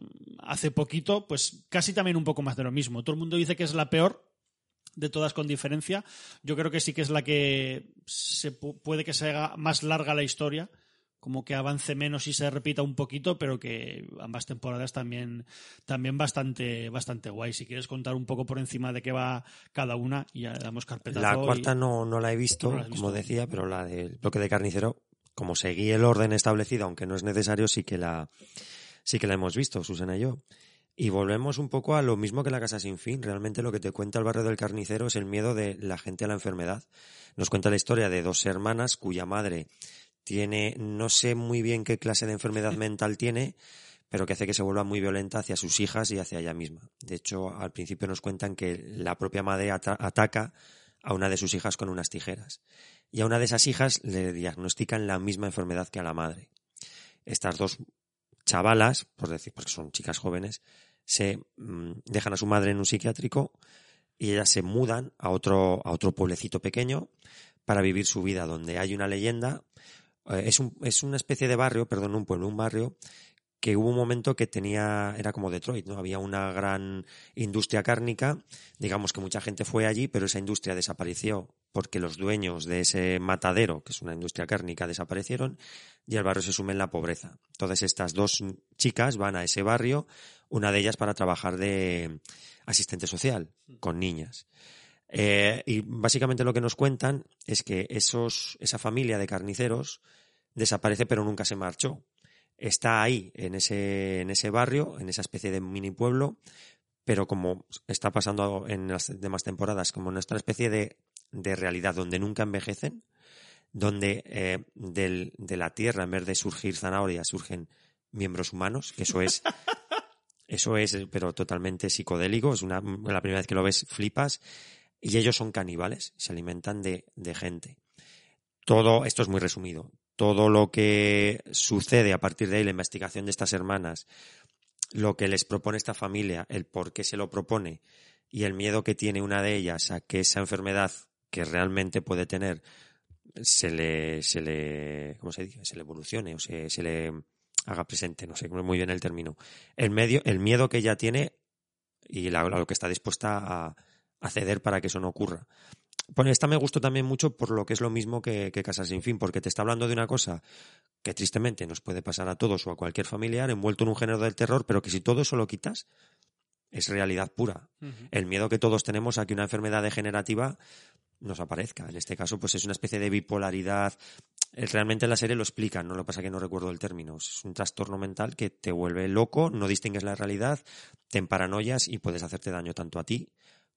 Speaker 2: hace poquito, pues casi también un poco más de lo mismo. Todo el mundo dice que es la peor de todas con diferencia. Yo creo que sí que es la que se pu- puede que se haga más larga la historia, como que avance menos y se repita un poquito, pero que ambas temporadas también, también bastante, bastante guay. Si quieres contar un poco por encima de qué va cada una, y ya le damos carpetazo.
Speaker 3: La
Speaker 2: y-
Speaker 3: cuarta no, no la he visto,
Speaker 2: No la has visto.
Speaker 3: como decía, pero la del bloque de carnicero, como seguí el orden establecido, aunque no es necesario, sí que la, sí que la hemos visto, Susana y yo. Y volvemos un poco a lo mismo que la casa sin fin. Realmente lo que te cuenta el barrio del carnicero es el miedo de la gente a la enfermedad. Nos cuenta la historia de dos hermanas cuya madre tiene, no sé muy bien qué clase de enfermedad <laughs> mental tiene, pero que hace que se vuelva muy violenta hacia sus hijas y hacia ella misma. De hecho, al principio nos cuentan que la propia madre ata- ataca a una de sus hijas con unas tijeras. Y a una de esas hijas le diagnostican la misma enfermedad que a la madre. Estas dos chavalas, por decir, porque son chicas jóvenes, se mm, dejan a su madre en un psiquiátrico y ellas se mudan a otro, a otro pueblecito pequeño para vivir su vida, donde hay una leyenda. eh, es, un- es una especie de barrio, perdón, un pueblo, un barrio que hubo un momento que tenía, era como Detroit, ¿no? Había una gran industria cárnica, digamos que mucha gente fue allí, pero esa industria desapareció porque los dueños de ese matadero, que es una industria cárnica, desaparecieron y el barrio se sume en la pobreza. Entonces estas dos chicas van a ese barrio, una de ellas para trabajar de asistente social con niñas. Eh, y básicamente lo que nos cuentan es que esos, esa familia de carniceros desaparece pero nunca se marchó. Está ahí, en ese, en ese barrio, en esa especie de mini pueblo, pero como está pasando en las demás temporadas, como nuestra especie de, de realidad donde nunca envejecen, donde eh, del- de la tierra, en vez de surgir zanahorias, surgen miembros humanos, que eso es, <laughs> eso es, pero totalmente psicodélico, es una, la primera vez que lo ves flipas, y ellos son caníbales, se alimentan de, de gente. Todo, esto es muy resumido, todo lo que sucede a partir de ahí, la investigación de estas hermanas, lo que les propone esta familia, el por qué se lo propone y el miedo que tiene una de ellas a que esa enfermedad que realmente puede tener se le, se le, ¿cómo se dice? Se le evolucione o se, se le haga presente, no sé muy bien el término. El medio, el miedo que ella tiene y la- lo que está dispuesta a, a ceder para que eso no ocurra. Bueno, esta me gustó también mucho por lo que es lo mismo que, que Casa Sin Fin, porque te está hablando de una cosa que tristemente nos puede pasar a todos o a cualquier familiar envuelto en un género del terror, pero que si todo eso lo quitas, es realidad pura. El miedo que todos tenemos a que una enfermedad degenerativa nos aparezca. En este caso, pues es una especie de bipolaridad. Eh, Realmente en la serie lo explican, no lo pasa que no recuerdo el término. Es un trastorno mental que te vuelve loco, no distingues la realidad, te emparanoias y puedes hacerte daño tanto a ti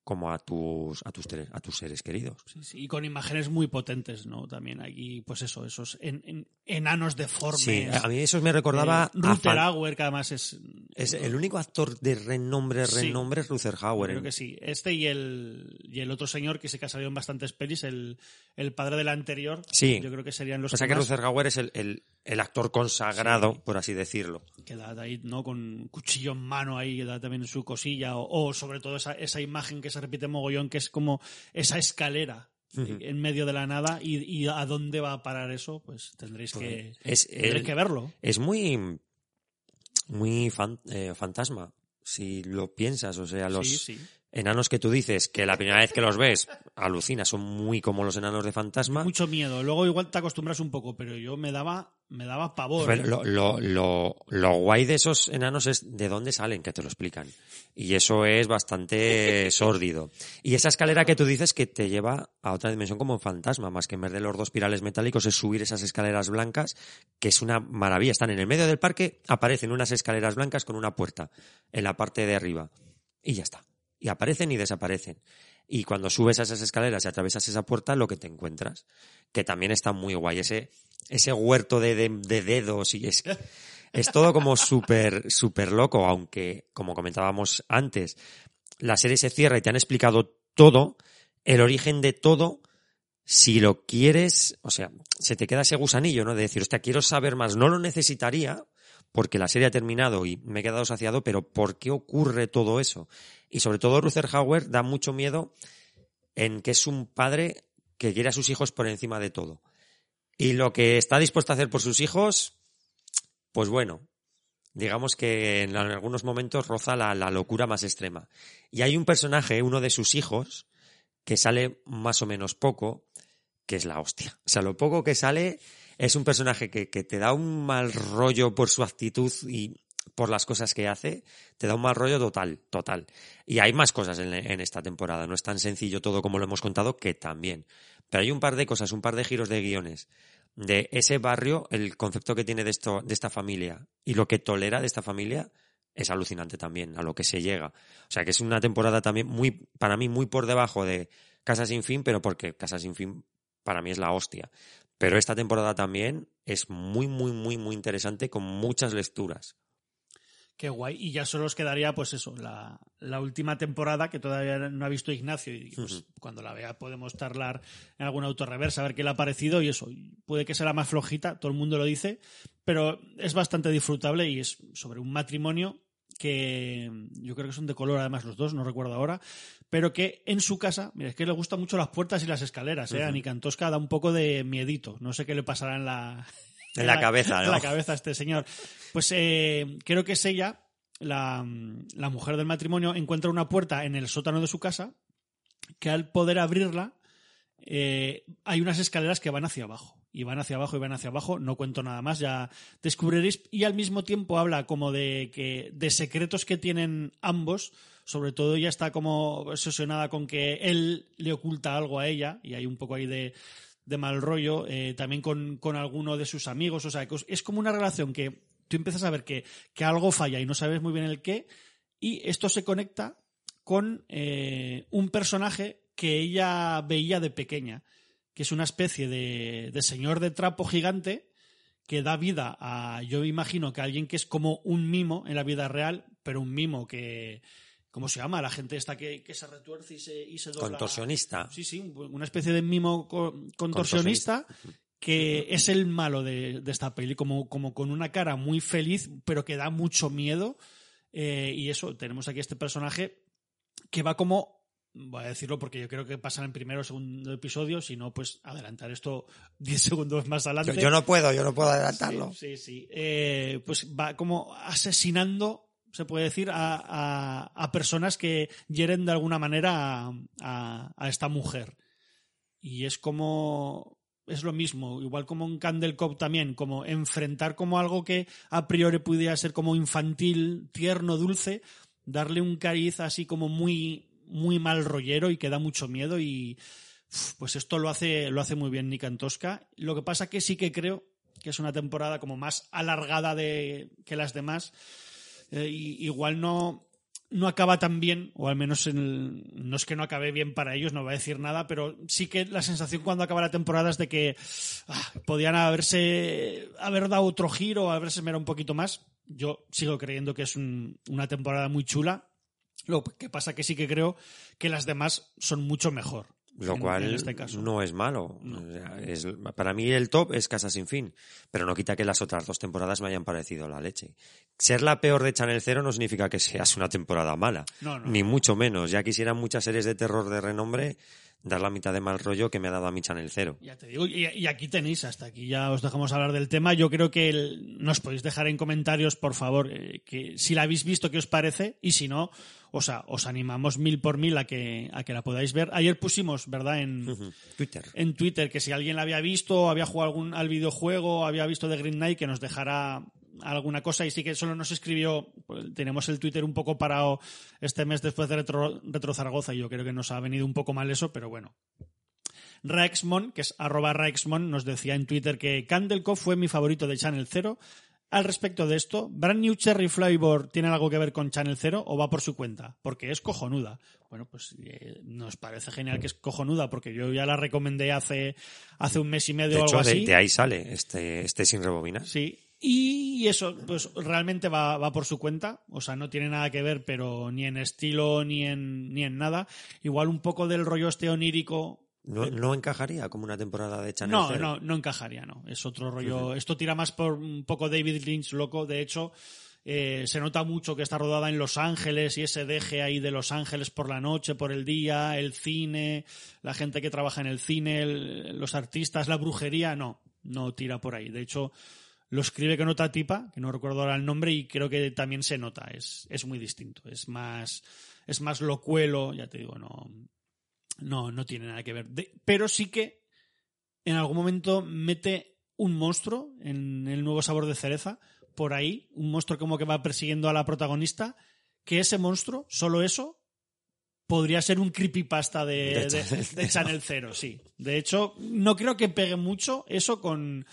Speaker 3: como a tus, a tus, a tus seres queridos.
Speaker 2: Sí, sí, y con imágenes muy potentes, ¿no? También aquí, pues eso, esos en- en- enanos deformes.
Speaker 3: Sí, a mí eso me recordaba
Speaker 2: Eh,
Speaker 3: a Fan-
Speaker 2: Hauer, que además es...
Speaker 3: Es el único actor de renombre,
Speaker 2: Sí.
Speaker 3: renombre es Rutger Hauer.
Speaker 2: Creo que sí. Este y el, y el otro señor que sí que ha salido en bastantes pelis, el, el padre del anterior.
Speaker 3: Sí.
Speaker 2: Yo creo que serían los
Speaker 3: O sea
Speaker 2: que
Speaker 3: que
Speaker 2: más
Speaker 3: Rutger Hauer es el, el- el actor consagrado, por así decirlo.
Speaker 2: que da ahí, ¿no? Con cuchillo en mano ahí, que da también su cosilla. O, o sobre todo esa, esa imagen que se repite mogollón, que es como esa escalera en medio de la nada. Y, y a dónde va a parar eso, pues tendréis que,
Speaker 3: Es,
Speaker 2: tendréis
Speaker 3: el-
Speaker 2: que verlo.
Speaker 3: es muy, muy fan- eh, fantasma, si lo piensas. O sea, los
Speaker 2: Sí, sí.
Speaker 3: Enanos que tú dices, que la primera vez que los ves, alucinas, son muy como los enanos de fantasma.
Speaker 2: Mucho miedo. Luego igual te acostumbras un poco, pero yo me daba, me daba pavor.
Speaker 3: Pero lo, lo, lo, lo guay de esos enanos es de dónde salen, que te lo explican. Y eso es bastante <laughs> sórdido. Y esa escalera que tú dices que te lleva a otra dimensión como un fantasma, más que en vez de los dos pirales metálicos es subir esas escaleras blancas, que es una maravilla. Están en el medio del parque, aparecen unas escaleras blancas con una puerta en la parte de arriba. Y ya está. Y aparecen y desaparecen. Y cuando subes a esas escaleras y atravesas esa puerta, lo que te encuentras, que también está muy guay. Ese, ese huerto de, de- de dedos y es, es todo como súper, súper loco, aunque, como comentábamos antes, la serie se cierra y te han explicado todo, el origen de todo, si lo quieres, o sea, se te queda ese gusanillo, ¿no? De decir, hostia, quiero saber más, no lo necesitaría, porque la serie ha terminado y me he quedado saciado, pero ¿por qué ocurre todo eso? Y sobre todo Ruther Hauer da mucho miedo en que es un padre que quiere a sus hijos por encima de todo. Y lo que está dispuesto a hacer por sus hijos, pues bueno, digamos que en algunos momentos roza la, la locura más extrema. Y hay un personaje, uno de sus hijos, que sale más o menos poco, que es la hostia. O sea, lo poco que sale es un personaje que, que te da un mal rollo por su actitud y por las cosas que hace, te da un mal rollo total, total. Y hay más cosas en, esta temporada, no es tan sencillo todo como lo hemos contado, que también. Pero hay un par de cosas, un par de giros de guiones de ese barrio, el concepto que tiene de esto, de esta familia y lo que tolera de esta familia es alucinante también, a lo que se llega. O sea que es una temporada también muy, para mí, muy por debajo de Casa Sin Fin, pero porque Casa Sin Fin para mí es la hostia. Pero esta temporada también es muy, muy, muy, muy interesante con muchas lecturas.
Speaker 2: Qué guay. Y ya solo os quedaría, pues eso, la, la última temporada que todavía no ha visto Ignacio. Y pues, cuando la vea podemos charlar en algún autorreversa, a ver qué le ha parecido. Y eso, puede que sea la más flojita, todo el mundo lo dice, pero es bastante disfrutable y es sobre un matrimonio que yo creo que son de color además los dos, no recuerdo ahora, pero que en su casa, mira, es que le gustan mucho las puertas y las escaleras, ¿eh? A Nicantosca da un poco de miedito, no sé qué le pasará en la...
Speaker 3: En la cabeza, <laughs>
Speaker 2: En
Speaker 3: ¿no?
Speaker 2: la cabeza a este señor. Pues eh, creo que es ella, la, la mujer del matrimonio, encuentra una puerta en el sótano de su casa que al poder abrirla eh, hay unas escaleras que van hacia abajo. Y van hacia abajo y van hacia abajo. No cuento nada más, ya descubriréis. Y al mismo tiempo habla como de que de secretos que tienen ambos. Sobre todo ella está como obsesionada con que él le oculta algo a ella. Y hay un poco ahí de, de mal rollo. eh, también con, con alguno de sus amigos. O sea, es como una relación que tú empiezas a ver que, que algo falla y no sabes muy bien el qué. Y esto se conecta con eh, un personaje que ella veía de pequeña, que es una especie de, de, señor de trapo gigante que da vida a, yo imagino que alguien que es como un mimo en la vida real, pero un mimo que, ¿cómo se llama? La gente esta que, que se retuerce y se, y se dobla.
Speaker 3: Contorsionista.
Speaker 2: Sí, sí, una especie de mimo co contorsionista. Que es el malo de, de esta peli, como, como, con una cara muy feliz, pero que da mucho miedo. Eh, y eso, tenemos aquí este personaje que va como voy a decirlo porque yo creo que pasan en primero o segundo episodio, si no, pues adelantar esto <laughs> 10 segundos más adelante.
Speaker 3: Yo, yo, no puedo, yo no puedo adelantarlo.
Speaker 2: Sí, sí. sí. Eh, pues va como asesinando, se puede decir, a, a, a personas que hieren de alguna manera a, a, esta mujer. Y es como. Es lo mismo, igual como en Candle Cop también, como enfrentar como algo que a priori pudiera ser como infantil, tierno, dulce, darle un cariz así como muy muy mal rollero y que da mucho miedo y pues esto lo hace lo hace muy bien Nick Antosca. Lo que pasa que sí que creo que es una temporada como más alargada de que las demás. Eh, igual no no acaba tan bien, o al menos en el, no es que no acabe bien para ellos, no voy a decir nada, pero sí que la sensación cuando acaba la temporada es de que ah, podían haberse haber dado otro giro, haberse mirado un poquito más. Yo sigo creyendo que es un, una temporada muy chula, lo que pasa que sí que creo que las demás son mucho mejor.
Speaker 3: Lo
Speaker 2: en,
Speaker 3: cual
Speaker 2: en este caso.
Speaker 3: no es malo.
Speaker 2: No.
Speaker 3: O sea, es, para mí el top es Casa sin fin, pero no quita que las otras dos temporadas me hayan parecido la leche. Ser la peor de Channel Zero no significa que seas una temporada mala,
Speaker 2: No, no.
Speaker 3: ni mucho menos. Ya quisieran muchas series de terror de renombre dar la mitad de mal rollo que me ha dado a mi Channel Zero.
Speaker 2: Ya te digo, y, y, aquí tenéis, hasta aquí ya os dejamos hablar del tema. Yo creo que el, nos podéis dejar en comentarios, por favor, eh, que si la habéis visto, qué os parece, y si no, o sea, os animamos mil por mil a que, a que la podáis ver. Ayer pusimos, ¿verdad? En,
Speaker 3: uh -huh. Twitter.
Speaker 2: en Twitter, que si alguien la había visto, había jugado algún, al videojuego, había visto The Green Knight, que nos dejara alguna cosa y sí que solo nos escribió, pues, tenemos el Twitter un poco parado este mes después de Retro, Retro Zaragoza y yo creo que nos ha venido un poco mal eso, pero bueno. Rexmon, que es arroba Rexmon, nos decía en Twitter que Candlecoff fue mi favorito de Channel 0. Al respecto de esto, ¿Brand New Cherry Flavor tiene algo que ver con Channel 0 o va por su cuenta? Porque es cojonuda. Bueno, pues eh, nos parece genial que es cojonuda porque yo ya la recomendé hace, hace un mes y medio
Speaker 3: de
Speaker 2: o
Speaker 3: hecho,
Speaker 2: algo así.
Speaker 3: De, de ahí sale este, este sin rebobinar.
Speaker 2: Sí, y eso, pues realmente va, va, por su cuenta. O sea, no tiene nada que ver, pero ni en estilo ni en, ni en nada. Igual un poco del rollo este onírico.
Speaker 3: No, no encajaría como una temporada de Channel
Speaker 2: No,
Speaker 3: 0.
Speaker 2: no, no encajaría, no. Es otro rollo. Uh -huh. Esto tira más por un poco David Lynch loco. De hecho, eh, se nota mucho que está rodada en Los Ángeles y ese deje ahí de Los Ángeles por la noche, por el día, el cine, la gente que trabaja en el cine, el, los artistas, la brujería. No, no tira por ahí. De hecho, lo escribe con otra tipa, que no recuerdo ahora el nombre, y creo que también se nota, es, es muy distinto, es más, es más locuelo, ya te digo, no, no, no tiene nada que ver. De, pero sí que en algún momento mete un monstruo en el nuevo sabor de cereza, por ahí, un monstruo como que va persiguiendo a la protagonista, que ese monstruo, solo eso, podría ser un creepypasta de, de, de, de Channel Zero, sí. De hecho, no creo que pegue mucho eso con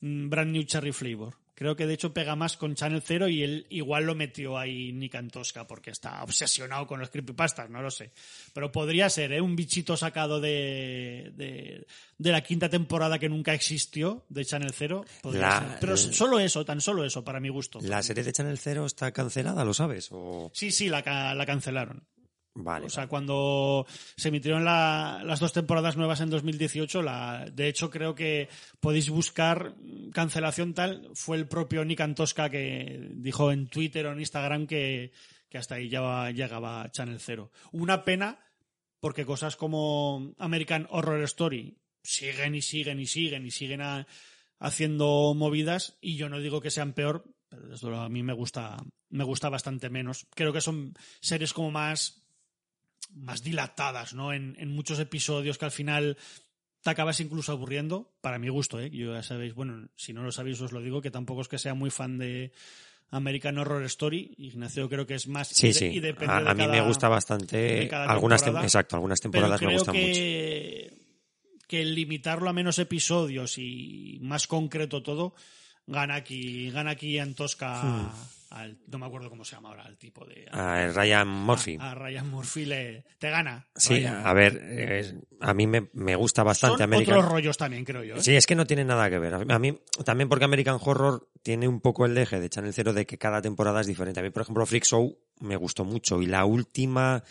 Speaker 2: Brand New Cherry Flavor. Creo que de hecho pega más con Channel Zero y él igual lo metió ahí Nick Antosca porque está obsesionado con los creepypastas, no lo sé. Pero podría ser, ¿eh? Un bichito sacado de, de, de la quinta temporada que nunca existió de Channel Zero.
Speaker 3: La,
Speaker 2: ser. Pero solo eso, tan solo eso, para mi gusto.
Speaker 3: ¿La serie de Channel Zero está cancelada, lo sabes? O...
Speaker 2: Sí, sí, la, la cancelaron.
Speaker 3: Vale.
Speaker 2: O sea, cuando se emitieron la- las dos temporadas nuevas en 2018, la, de hecho creo que podéis buscar cancelación tal, fue el propio Nick Antosca que dijo en Twitter o en Instagram que, que hasta ahí ya llegaba Channel Zero. Una pena porque cosas como American Horror Story siguen y siguen y siguen y siguen a- haciendo movidas y yo no digo que sean peor, pero desde luego a mí me gusta, me gusta bastante menos. Creo que son series como más más dilatadas, ¿no? En, en muchos episodios que al final te acabas incluso aburriendo, para mi gusto, ¿eh? Yo ya sabéis, bueno, si no lo sabéis os lo digo, que tampoco es que sea muy fan de American Horror Story. Ignacio creo que es más...
Speaker 3: Sí,
Speaker 2: y de-
Speaker 3: sí.
Speaker 2: y depende
Speaker 3: A,
Speaker 2: de
Speaker 3: a mí me gusta bastante. Algunas, tem- exacto, algunas
Speaker 2: pero
Speaker 3: temporadas me gustan mucho.
Speaker 2: que, limitarlo a menos episodios y más concreto todo, gana aquí, gana aquí en Tosca
Speaker 3: Hmm.
Speaker 2: al, no me acuerdo cómo se llama ahora el tipo de
Speaker 3: A Ryan Murphy.
Speaker 2: a, a Ryan Murphy le, te gana.
Speaker 3: sí,
Speaker 2: Ryan.
Speaker 3: a ver, a mí me, me gusta bastante
Speaker 2: Son
Speaker 3: American
Speaker 2: otros rollos también, creo yo. ¿eh?
Speaker 3: Sí, es que no tiene nada que ver. A mí, también porque American Horror tiene un poco el eje de Channel Zero de que cada temporada es diferente. A mí, por ejemplo, Freak Show me gustó mucho. Y la última,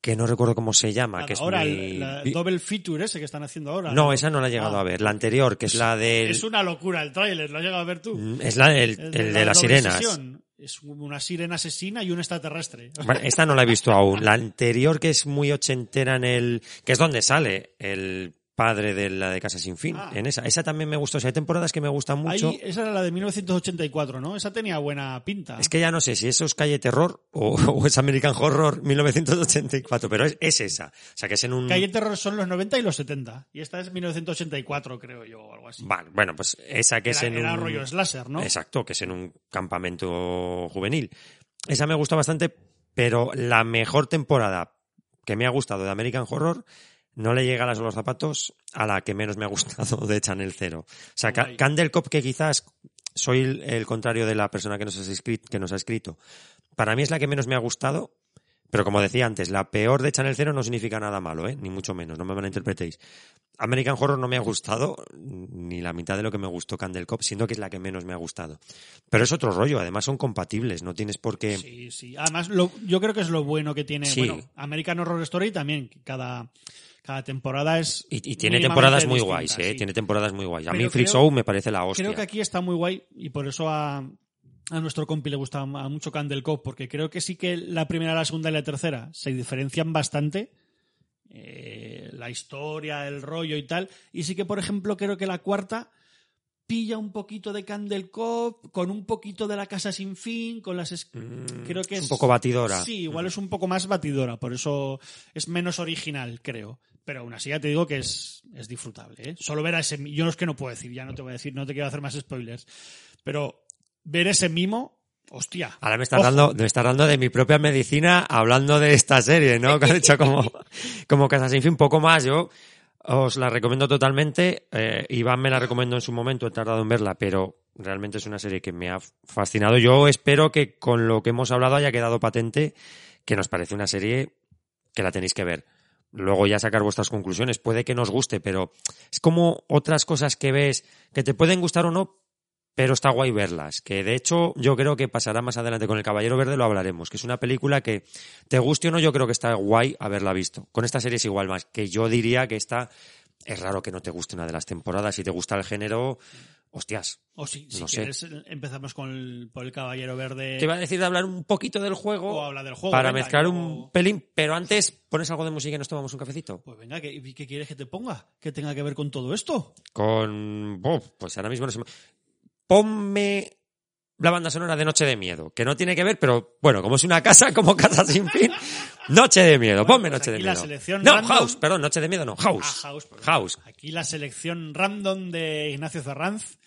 Speaker 3: que no recuerdo cómo se llama, que es
Speaker 2: ahora,
Speaker 3: muy-
Speaker 2: el la double feature ese que están haciendo ahora.
Speaker 3: No, esa no la he llegado
Speaker 2: Ah.
Speaker 3: a ver. La anterior, que es la del...
Speaker 2: Es una locura el tráiler, ¿lo has llegado a ver tú?
Speaker 3: Mm, Es la del
Speaker 2: El
Speaker 3: el de,
Speaker 2: la
Speaker 3: las sirenas.
Speaker 2: sesión. Es una sirena asesina y un extraterrestre. <laughs>
Speaker 3: Bueno, esta no la he visto aún. La anterior, que es muy ochentera en el... que es donde sale el padre de la de Casa Sin Fin.
Speaker 2: Ah.
Speaker 3: En esa. Esa también me gustó. O sea, hay temporadas que me gustan mucho.
Speaker 2: Ahí, esa era la de 1984, ¿no? Esa tenía buena pinta.
Speaker 3: Es que ya no sé si eso es Calle Terror o, <laughs> o es American Horror 1984, pero es, es esa. O sea, que es en un...
Speaker 2: Calle Terror son los 90 y los 70. Y esta es 1984, creo yo, o algo así.
Speaker 3: Vale, bueno, pues esa que es
Speaker 2: era,
Speaker 3: en
Speaker 2: era
Speaker 3: un...
Speaker 2: rollo slasher, ¿no?
Speaker 3: Exacto, que es en un campamento juvenil. Esa me gusta bastante, pero la mejor temporada que me ha gustado de American Horror no le llega a los zapatos a la que menos me ha gustado de Channel Zero. O sea, Ca-. Candle Cop, que quizás soy el, el contrario de la persona que nos, ha escrito, que nos ha escrito, para mí es la que menos me ha gustado, pero como decía antes, la peor de Channel Zero no significa nada malo, ¿eh? ni mucho menos, no me malinterpretéis. American Horror no me ha gustado ni la mitad de lo que me gustó Candle Cop, siendo que es la que menos me ha gustado. Pero es otro rollo, además son compatibles, no tienes por qué...
Speaker 2: Sí, sí. Además, lo- yo creo que es lo bueno que tiene
Speaker 3: Sí.
Speaker 2: bueno, American Horror Story también. Cada, cada temporada es.
Speaker 3: Y, y tiene temporadas muy
Speaker 2: distinta,
Speaker 3: guays, ¿eh?
Speaker 2: sí.
Speaker 3: Tiene temporadas muy guays. A
Speaker 2: Pero
Speaker 3: mí Freak Show me parece la hostia.
Speaker 2: Creo que aquí está muy guay y por eso a, a nuestro compi le gusta a mucho Candle Cop, porque creo que sí que la primera, la segunda y la tercera se diferencian bastante. eh, la historia, el rollo y tal. Y sí que, por ejemplo, creo que la cuarta pilla un poquito de Candle Cop, con un poquito de la casa sin fin, con las... es-
Speaker 3: Mm,
Speaker 2: creo que
Speaker 3: es
Speaker 2: es
Speaker 3: un poco batidora.
Speaker 2: Sí, igual es un poco más batidora, por eso es menos original, creo. Pero aún así ya te digo que es, es disfrutable. ¿eh? Solo ver a ese... Yo no es que no puedo decir, ya no te voy a decir, no te quiero hacer más spoilers. Pero ver ese mimo, hostia.
Speaker 3: Ahora me estás,
Speaker 2: Ojo.
Speaker 3: dando, me estás dando de mi propia medicina hablando de esta serie, ¿no? <laughs> Que has dicho como, como Casa Sin Fin, poco más. Yo os la recomiendo totalmente. Eh, Iván me la recomendó en su momento, he tardado en verla, pero realmente es una serie que me ha fascinado. Yo espero que con lo que hemos hablado haya quedado patente que nos parece una serie que la tenéis que ver. Luego ya sacar vuestras conclusiones. Puede que nos guste, pero es como otras cosas que ves que te pueden gustar o no, pero está guay verlas. Que de hecho yo creo que pasará más adelante con El Caballero Verde, lo hablaremos. Que es una película que te guste o no, yo creo que está guay haberla visto. Con esta serie es igual más, que yo diría que esta es raro que no te guste una de las temporadas. Si te gusta el género, hostias.
Speaker 2: O si, si
Speaker 3: no sé.
Speaker 2: quieres, empezamos con el, por el Caballero Verde.
Speaker 3: Te iba a decir de hablar un poquito del juego.
Speaker 2: O habla del juego,
Speaker 3: Para
Speaker 2: venga,
Speaker 3: mezclar un pelín, pero antes pones algo de música y nos tomamos un cafecito.
Speaker 2: Pues venga, ¿qué, qué quieres que te ponga? ¿Que tenga que ver con todo esto?
Speaker 3: Con. oh, pues ahora mismo no se me- Ponme la banda sonora de Noche de Miedo, que no tiene que ver, pero bueno, como es una casa, <laughs> como casa sin fin. Noche de Miedo,
Speaker 2: Bueno,
Speaker 3: ponme
Speaker 2: pues
Speaker 3: Noche de
Speaker 2: aquí la
Speaker 3: Miedo.
Speaker 2: selección
Speaker 3: no,
Speaker 2: random-
Speaker 3: House, perdón, Noche de Miedo no, House.
Speaker 2: Ah, House.
Speaker 3: House.
Speaker 2: Aquí la selección random de Ignacio Ferranz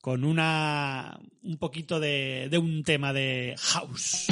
Speaker 2: con una un poquito de, de un tema de House.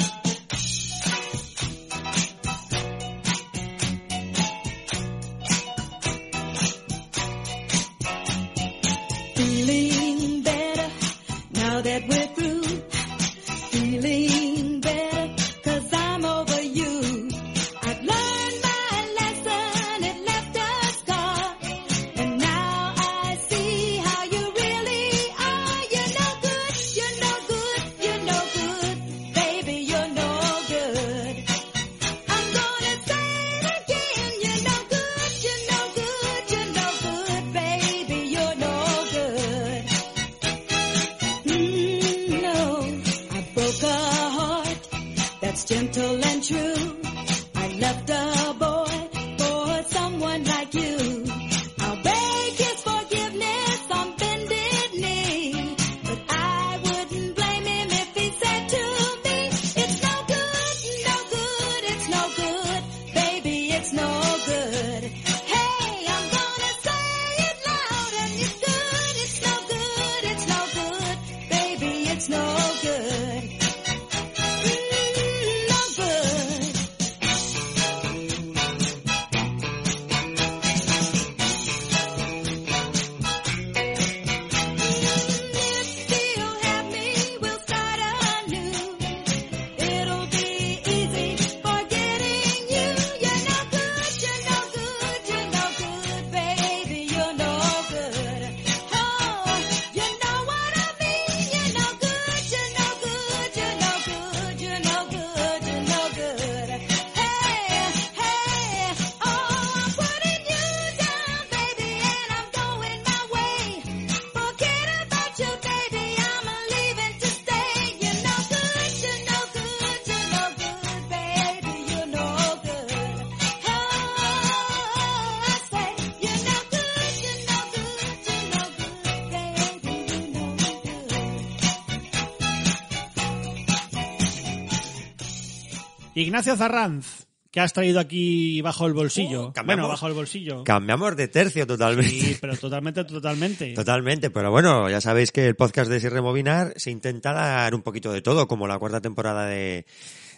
Speaker 2: Ignacio Zarranz, que has traído aquí bajo el bolsillo.
Speaker 3: Oh, cambiamos.
Speaker 2: bueno, bajo el bolsillo.
Speaker 3: Cambiamos de tercio totalmente.
Speaker 2: Sí, pero totalmente, totalmente. <laughs>
Speaker 3: Totalmente, pero bueno, ya sabéis que el podcast de Sin Rebobinar se intenta dar un poquito de todo, como la cuarta temporada de,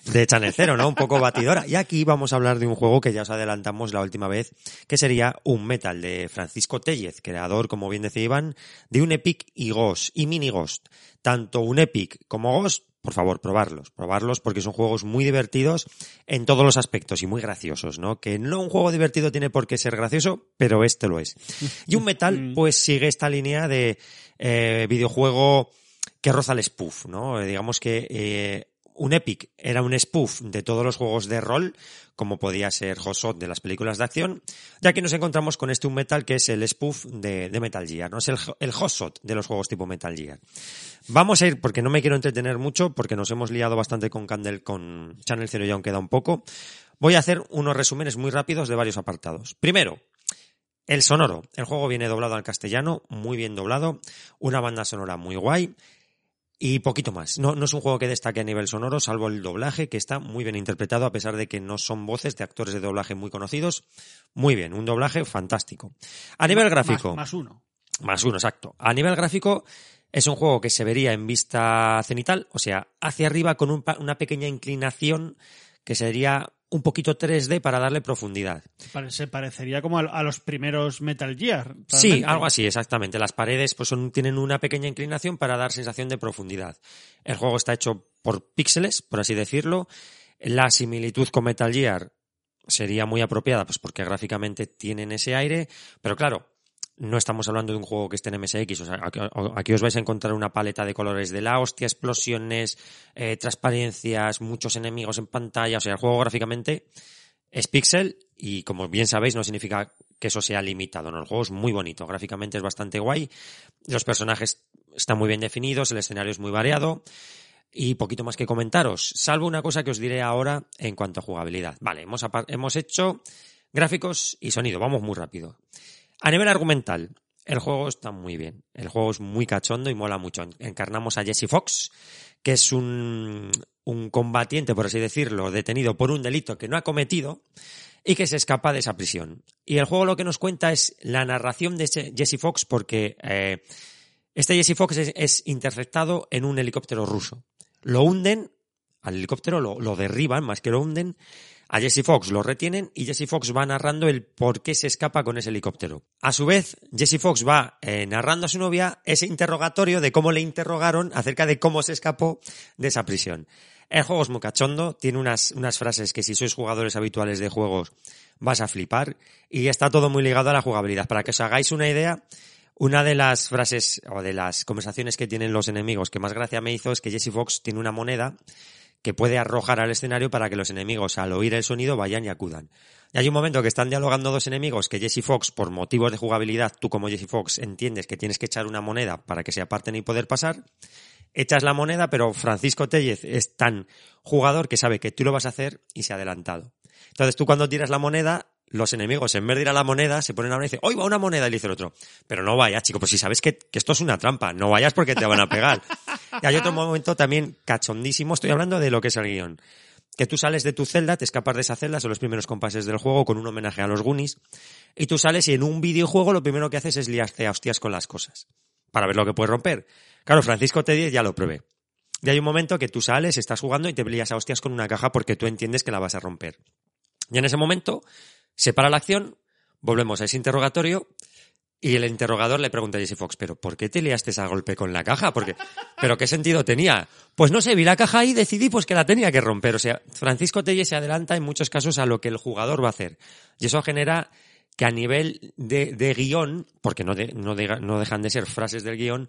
Speaker 3: de Channel Zero, ¿no? Un poco batidora. Y aquí vamos a hablar de un juego que ya os adelantamos la última vez, que sería un Metal de Francisco Tellez, creador, como bien decía Iván, de un Epic y Ghost, y Mini Ghost. Tanto un Epic como Ghost, por favor, probarlos, probarlos porque son juegos muy divertidos en todos los aspectos y muy graciosos, ¿no? Que no un juego divertido tiene por qué ser gracioso, pero este lo es. Y un Metal, <laughs> pues sigue esta línea de eh, videojuego que roza el spoof, ¿no? Eh, digamos que eh, un Epic era un spoof de todos los juegos de rol, como podía ser Hot de las películas de acción, ya que nos encontramos con este un Metal que es el spoof de, Metal Gear, ¿no? Es el, el Hot de los juegos tipo Metal Gear. Vamos a ir, porque no me quiero entretener mucho, porque nos hemos liado bastante con Candle, con Channel Zero y aún queda un poco. Voy a hacer unos resúmenes muy rápidos de varios apartados. Primero, el sonoro. El juego viene doblado al castellano, muy bien doblado, una banda sonora muy guay y poquito más. No, no es un juego que destaque a nivel sonoro, salvo el doblaje, que está muy bien interpretado, a pesar de que no son voces de actores de doblaje muy conocidos. Muy bien, un doblaje fantástico. A nivel gráfico.
Speaker 2: Más, más uno.
Speaker 3: Más uno, exacto. A nivel gráfico, es un juego que se vería en vista cenital, o sea, hacia arriba con un una pequeña inclinación que sería un poquito 3D para darle profundidad.
Speaker 2: Se parecería como a, los primeros Metal Gear.
Speaker 3: Sí, algo así, exactamente. Las paredes pues son, tienen una pequeña inclinación para dar sensación de profundidad. El juego está hecho por píxeles, por así decirlo. La similitud con Metal Gear sería muy apropiada, pues porque gráficamente tienen ese aire, pero claro, no estamos hablando de un juego que esté en MSX, o sea, aquí, os vais a encontrar una paleta de colores de la hostia, explosiones, eh, transparencias, muchos enemigos en pantalla, o sea, el juego gráficamente es pixel y como bien sabéis no significa que eso sea limitado, ¿no? El juego es muy bonito, gráficamente es bastante guay, los personajes están muy bien definidos, el escenario es muy variado y poquito más que comentaros, salvo una cosa que os diré ahora en cuanto a jugabilidad. Vale, hemos, hemos hecho gráficos y sonido, vamos muy rápido. A nivel argumental, el juego está muy bien. El juego es muy cachondo y mola mucho. Encarnamos a Jesse Fox, que es un, un combatiente, por así decirlo, detenido por un delito que no ha cometido y que se escapa de esa prisión. Y el juego lo que nos cuenta es la narración de Jesse Fox porque eh, este Jesse Fox es, interceptado en un helicóptero ruso. Lo hunden, al helicóptero lo derriban, más que lo hunden, a Jesse Fox lo retienen y Jesse Fox va narrando el por qué se escapa con ese helicóptero. A su vez, Jesse Fox va eh, narrando a su novia ese interrogatorio de cómo le interrogaron acerca de cómo se escapó de esa prisión. El juego es muy cachondo, tiene unas, unas frases que si sois jugadores habituales de juegos vas a flipar y está todo muy ligado a la jugabilidad. Para que os hagáis una idea, una de las frases o de las conversaciones que tienen los enemigos que más gracia me hizo es que Jesse Fox tiene una moneda que puede arrojar al escenario para que los enemigos al oír el sonido vayan y acudan. Y hay un momento que están dialogando dos enemigos que Jesse Fox, por motivos de jugabilidad, tú como Jesse Fox entiendes que tienes que echar una moneda para que se aparten y poder pasar. Echas la moneda, pero Francisco Tellez es tan jugador que sabe que tú lo vas a hacer y se ha adelantado. Entonces tú cuando tiras la moneda, los enemigos en vez de ir a la moneda se ponen a hablar y dicen, ¡hoy va una moneda! Y le dice el otro, pero no vayas, chico, pues si sabes que, que esto es una trampa, no vayas porque te van a pegar. y hay otro <laughs> momento también cachondísimo, estoy hablando de lo que es el guion que tú sales de tu celda, te escapas de esa celda, son los primeros compases del juego con un homenaje a los Goonies, y tú sales y en un videojuego lo primero que haces es liarte a hostias con las cosas, para ver lo que puedes romper. Claro, Francisco T10 ya lo probé. Y hay un momento que tú sales, estás jugando y te lías a hostias con una caja porque tú entiendes que la vas a romper. Y en ese momento, se para la acción, volvemos a ese interrogatorio, y el interrogador le pregunta a Jesse Fox, ¿pero por qué te liaste a golpe con la caja? Porque, ¿Pero qué sentido tenía? Pues no sé, vi la caja ahí y decidí pues que la tenía que romper. O sea, Francisco Telle se adelanta en muchos casos a lo que el jugador va a hacer. Y eso genera que a nivel de, de guion, porque no, no, no dejan de ser frases del guion,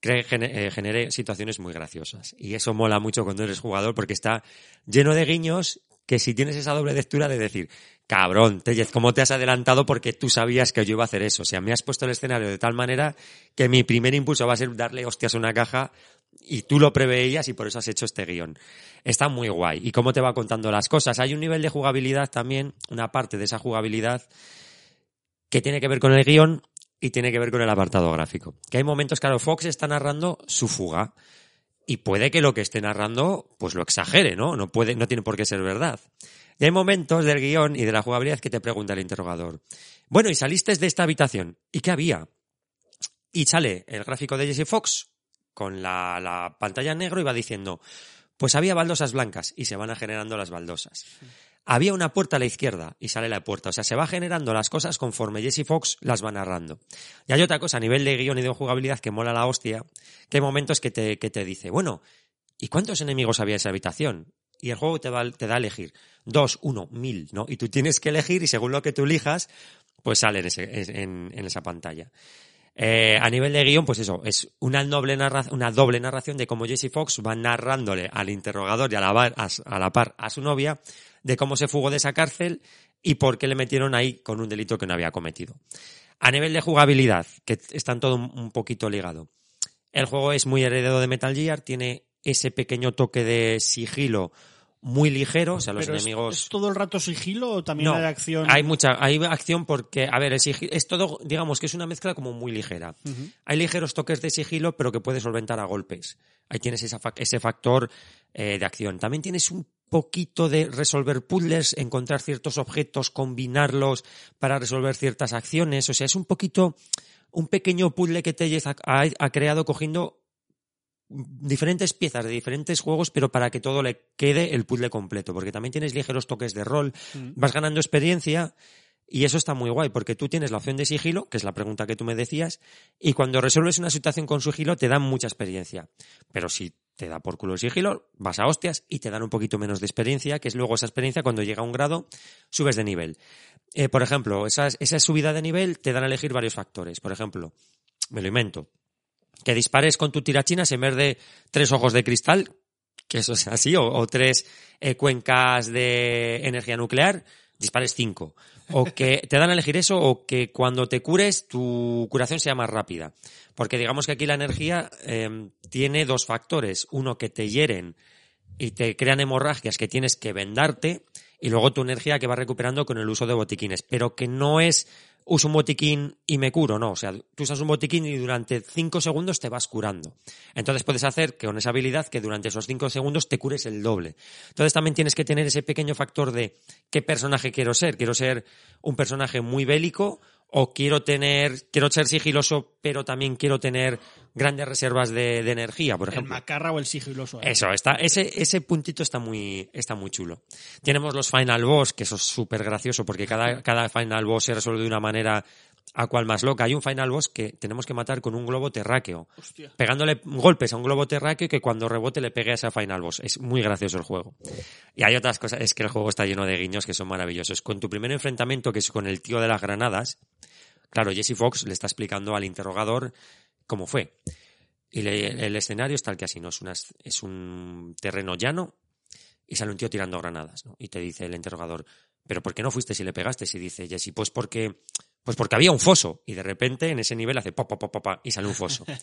Speaker 3: cre- gene- eh, genere situaciones muy graciosas. Y eso mola mucho cuando eres jugador porque está lleno de guiños que si tienes esa doble lectura de decir, cabrón, Tellez, ¿cómo te has adelantado porque tú sabías que yo iba a hacer eso? O sea, me has puesto el escenario de tal manera que mi primer impulso va a ser darle hostias a una caja y tú lo preveías y por eso has hecho este guion. Está muy guay. Y cómo te va contando las cosas. Hay un nivel de jugabilidad también, una parte de esa jugabilidad que tiene que ver con el guion y tiene que ver con el apartado gráfico. Que hay momentos, claro, Fox está narrando su fuga y puede que lo que esté narrando pues lo exagere, ¿no? No puede, no tiene por qué ser verdad. Y hay momentos del guion y de la jugabilidad que te pregunta el interrogador. Bueno, y saliste de esta habitación. ¿Y qué había? Y sale el gráfico de Jesse Fox con la, la pantalla en negro y va diciendo, pues había baldosas blancas y se van a generando las baldosas. Había una puerta a la izquierda y sale la puerta. O sea, se va generando las cosas conforme Jesse Fox las va narrando. Y hay otra cosa a nivel de guion y de jugabilidad que mola la hostia, que hay momentos que te, que te dice, bueno, ¿y cuántos enemigos había en esa habitación? Y el juego te, va, te da a elegir dos, uno, mil, ¿no? Y tú tienes que elegir y según lo que tú elijas, pues sale en, ese- en- en esa pantalla. Eh, a nivel de guion, pues eso, es una doble, narra- una doble narración de cómo Jesse Fox va narrándole al interrogador y a la, a, la par a su novia de cómo se fugó de esa cárcel y por qué le metieron ahí con un delito que no había cometido. A nivel de jugabilidad, que están todo un, un poquito ligado. El juego es muy heredero de Metal Gear, tiene ese pequeño toque de sigilo muy ligero, o sea, los
Speaker 2: Pero
Speaker 3: enemigos...
Speaker 2: ¿es, todo el rato sigilo o también
Speaker 3: No,
Speaker 2: hay acción?
Speaker 3: Hay mucha, hay acción porque, a ver, el sigilo, es todo, digamos que es una mezcla como muy ligera. Hay ligeros toques de sigilo, pero que puedes solventar a golpes. Ahí tienes esa ese factor eh, de acción. También tienes un poquito de resolver puzzles, encontrar ciertos objetos, combinarlos para resolver ciertas acciones. O sea, es un poquito, un pequeño puzzle que Tellez ha, ha- ha creado cogiendo diferentes piezas de diferentes juegos, pero para que todo le quede el puzzle completo, porque también tienes ligeros toques de rol, vas ganando experiencia y eso está muy guay, porque tú tienes la opción de sigilo, que es la pregunta que tú me decías, y cuando resuelves una situación con sigilo te dan mucha experiencia. Pero si te da por culo el sigilo, vas a hostias y te dan un poquito menos de experiencia, que es luego esa experiencia cuando llega a un grado, subes de nivel. Eh, por ejemplo, esas- esa subida de nivel te dan a elegir varios factores. Por ejemplo, me lo invento, que dispares con tu tirachinas en vez de tres ojos de cristal, que eso es así, o, tres eh, cuencas de energía nuclear, dispares cinco. O que te dan a elegir eso, o que cuando te cures, tu curación sea más rápida. Porque digamos que aquí la energía eh, tiene dos factores. Uno, que te hieren y te crean hemorragias que tienes que vendarte, y luego tu energía que vas recuperando con el uso de botiquines. Pero que no es uso un botiquín y me curo, no. O sea, tú usas un botiquín y durante cinco segundos te vas curando. Entonces puedes hacer que con esa habilidad que durante esos cinco segundos te cures el doble. Entonces también tienes que tener ese pequeño factor de qué personaje quiero ser. Quiero ser un personaje muy bélico o quiero tener, quiero ser sigiloso, pero también quiero tener grandes reservas de, de energía, por
Speaker 2: el
Speaker 3: ejemplo.
Speaker 2: macarra o el sigiloso. ¿eh?
Speaker 3: Eso, está, ese, ese puntito está muy, está muy chulo. Tenemos los Final Boss, que eso es súper gracioso, porque cada, cada Final Boss se resuelve de una manera a cual más loca. Hay un Final Boss que tenemos que matar con un globo terráqueo,
Speaker 2: Hostia.
Speaker 3: pegándole golpes a un globo terráqueo que cuando rebote le pegue a ese Final Boss. Es muy gracioso el juego. Y hay otras cosas, es que el juego está lleno de guiños que son maravillosos. Con tu primer enfrentamiento, que es con el tío de las granadas, claro, Jesse Fox le está explicando al interrogador cómo fue. Y le- el escenario es tal que así, ¿no? Es, una- es un terreno llano y sale un tío tirando granadas, ¿no? Y te dice el interrogador, ¿pero por qué no fuiste si le pegaste? Y dice Jesse, pues porque, pues porque había un foso. Y de repente en ese nivel hace pop, pop, pop, pop, y sale un foso. <laughs>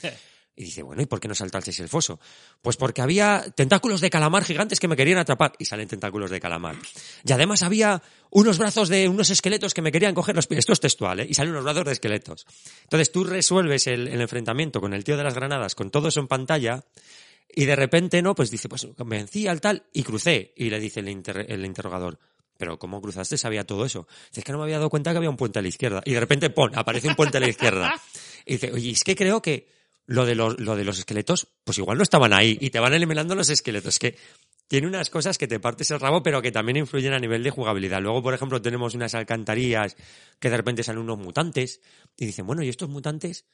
Speaker 3: Y dice, bueno, ¿y por qué no saltasteis el foso? Pues porque había tentáculos de calamar gigantes que me querían atrapar. Y salen tentáculos de calamar. Y además había unos brazos de unos esqueletos que me querían coger los pies. Esto es textual, ¿eh? Y salen unos brazos de esqueletos. Entonces tú resuelves el, el enfrentamiento con el tío de las granadas, con todo eso en pantalla, y de repente, ¿no? Pues dice, pues vencí al tal y crucé. Y le dice el, inter- el interrogador, pero ¿cómo cruzaste? Sabía todo eso. Dice, es que no me había dado cuenta que había un puente a la izquierda. Y de repente, pon, aparece un puente a la izquierda. Y dice, oye, es que creo que lo de los, lo de los esqueletos, pues igual no estaban ahí. Y te van eliminando los esqueletos. Que tiene unas cosas que te partes el rabo, pero que también influyen a nivel de jugabilidad. Luego, por ejemplo, tenemos unas alcantarillas que de repente salen unos mutantes. Y dicen, bueno, ¿y estos mutantes?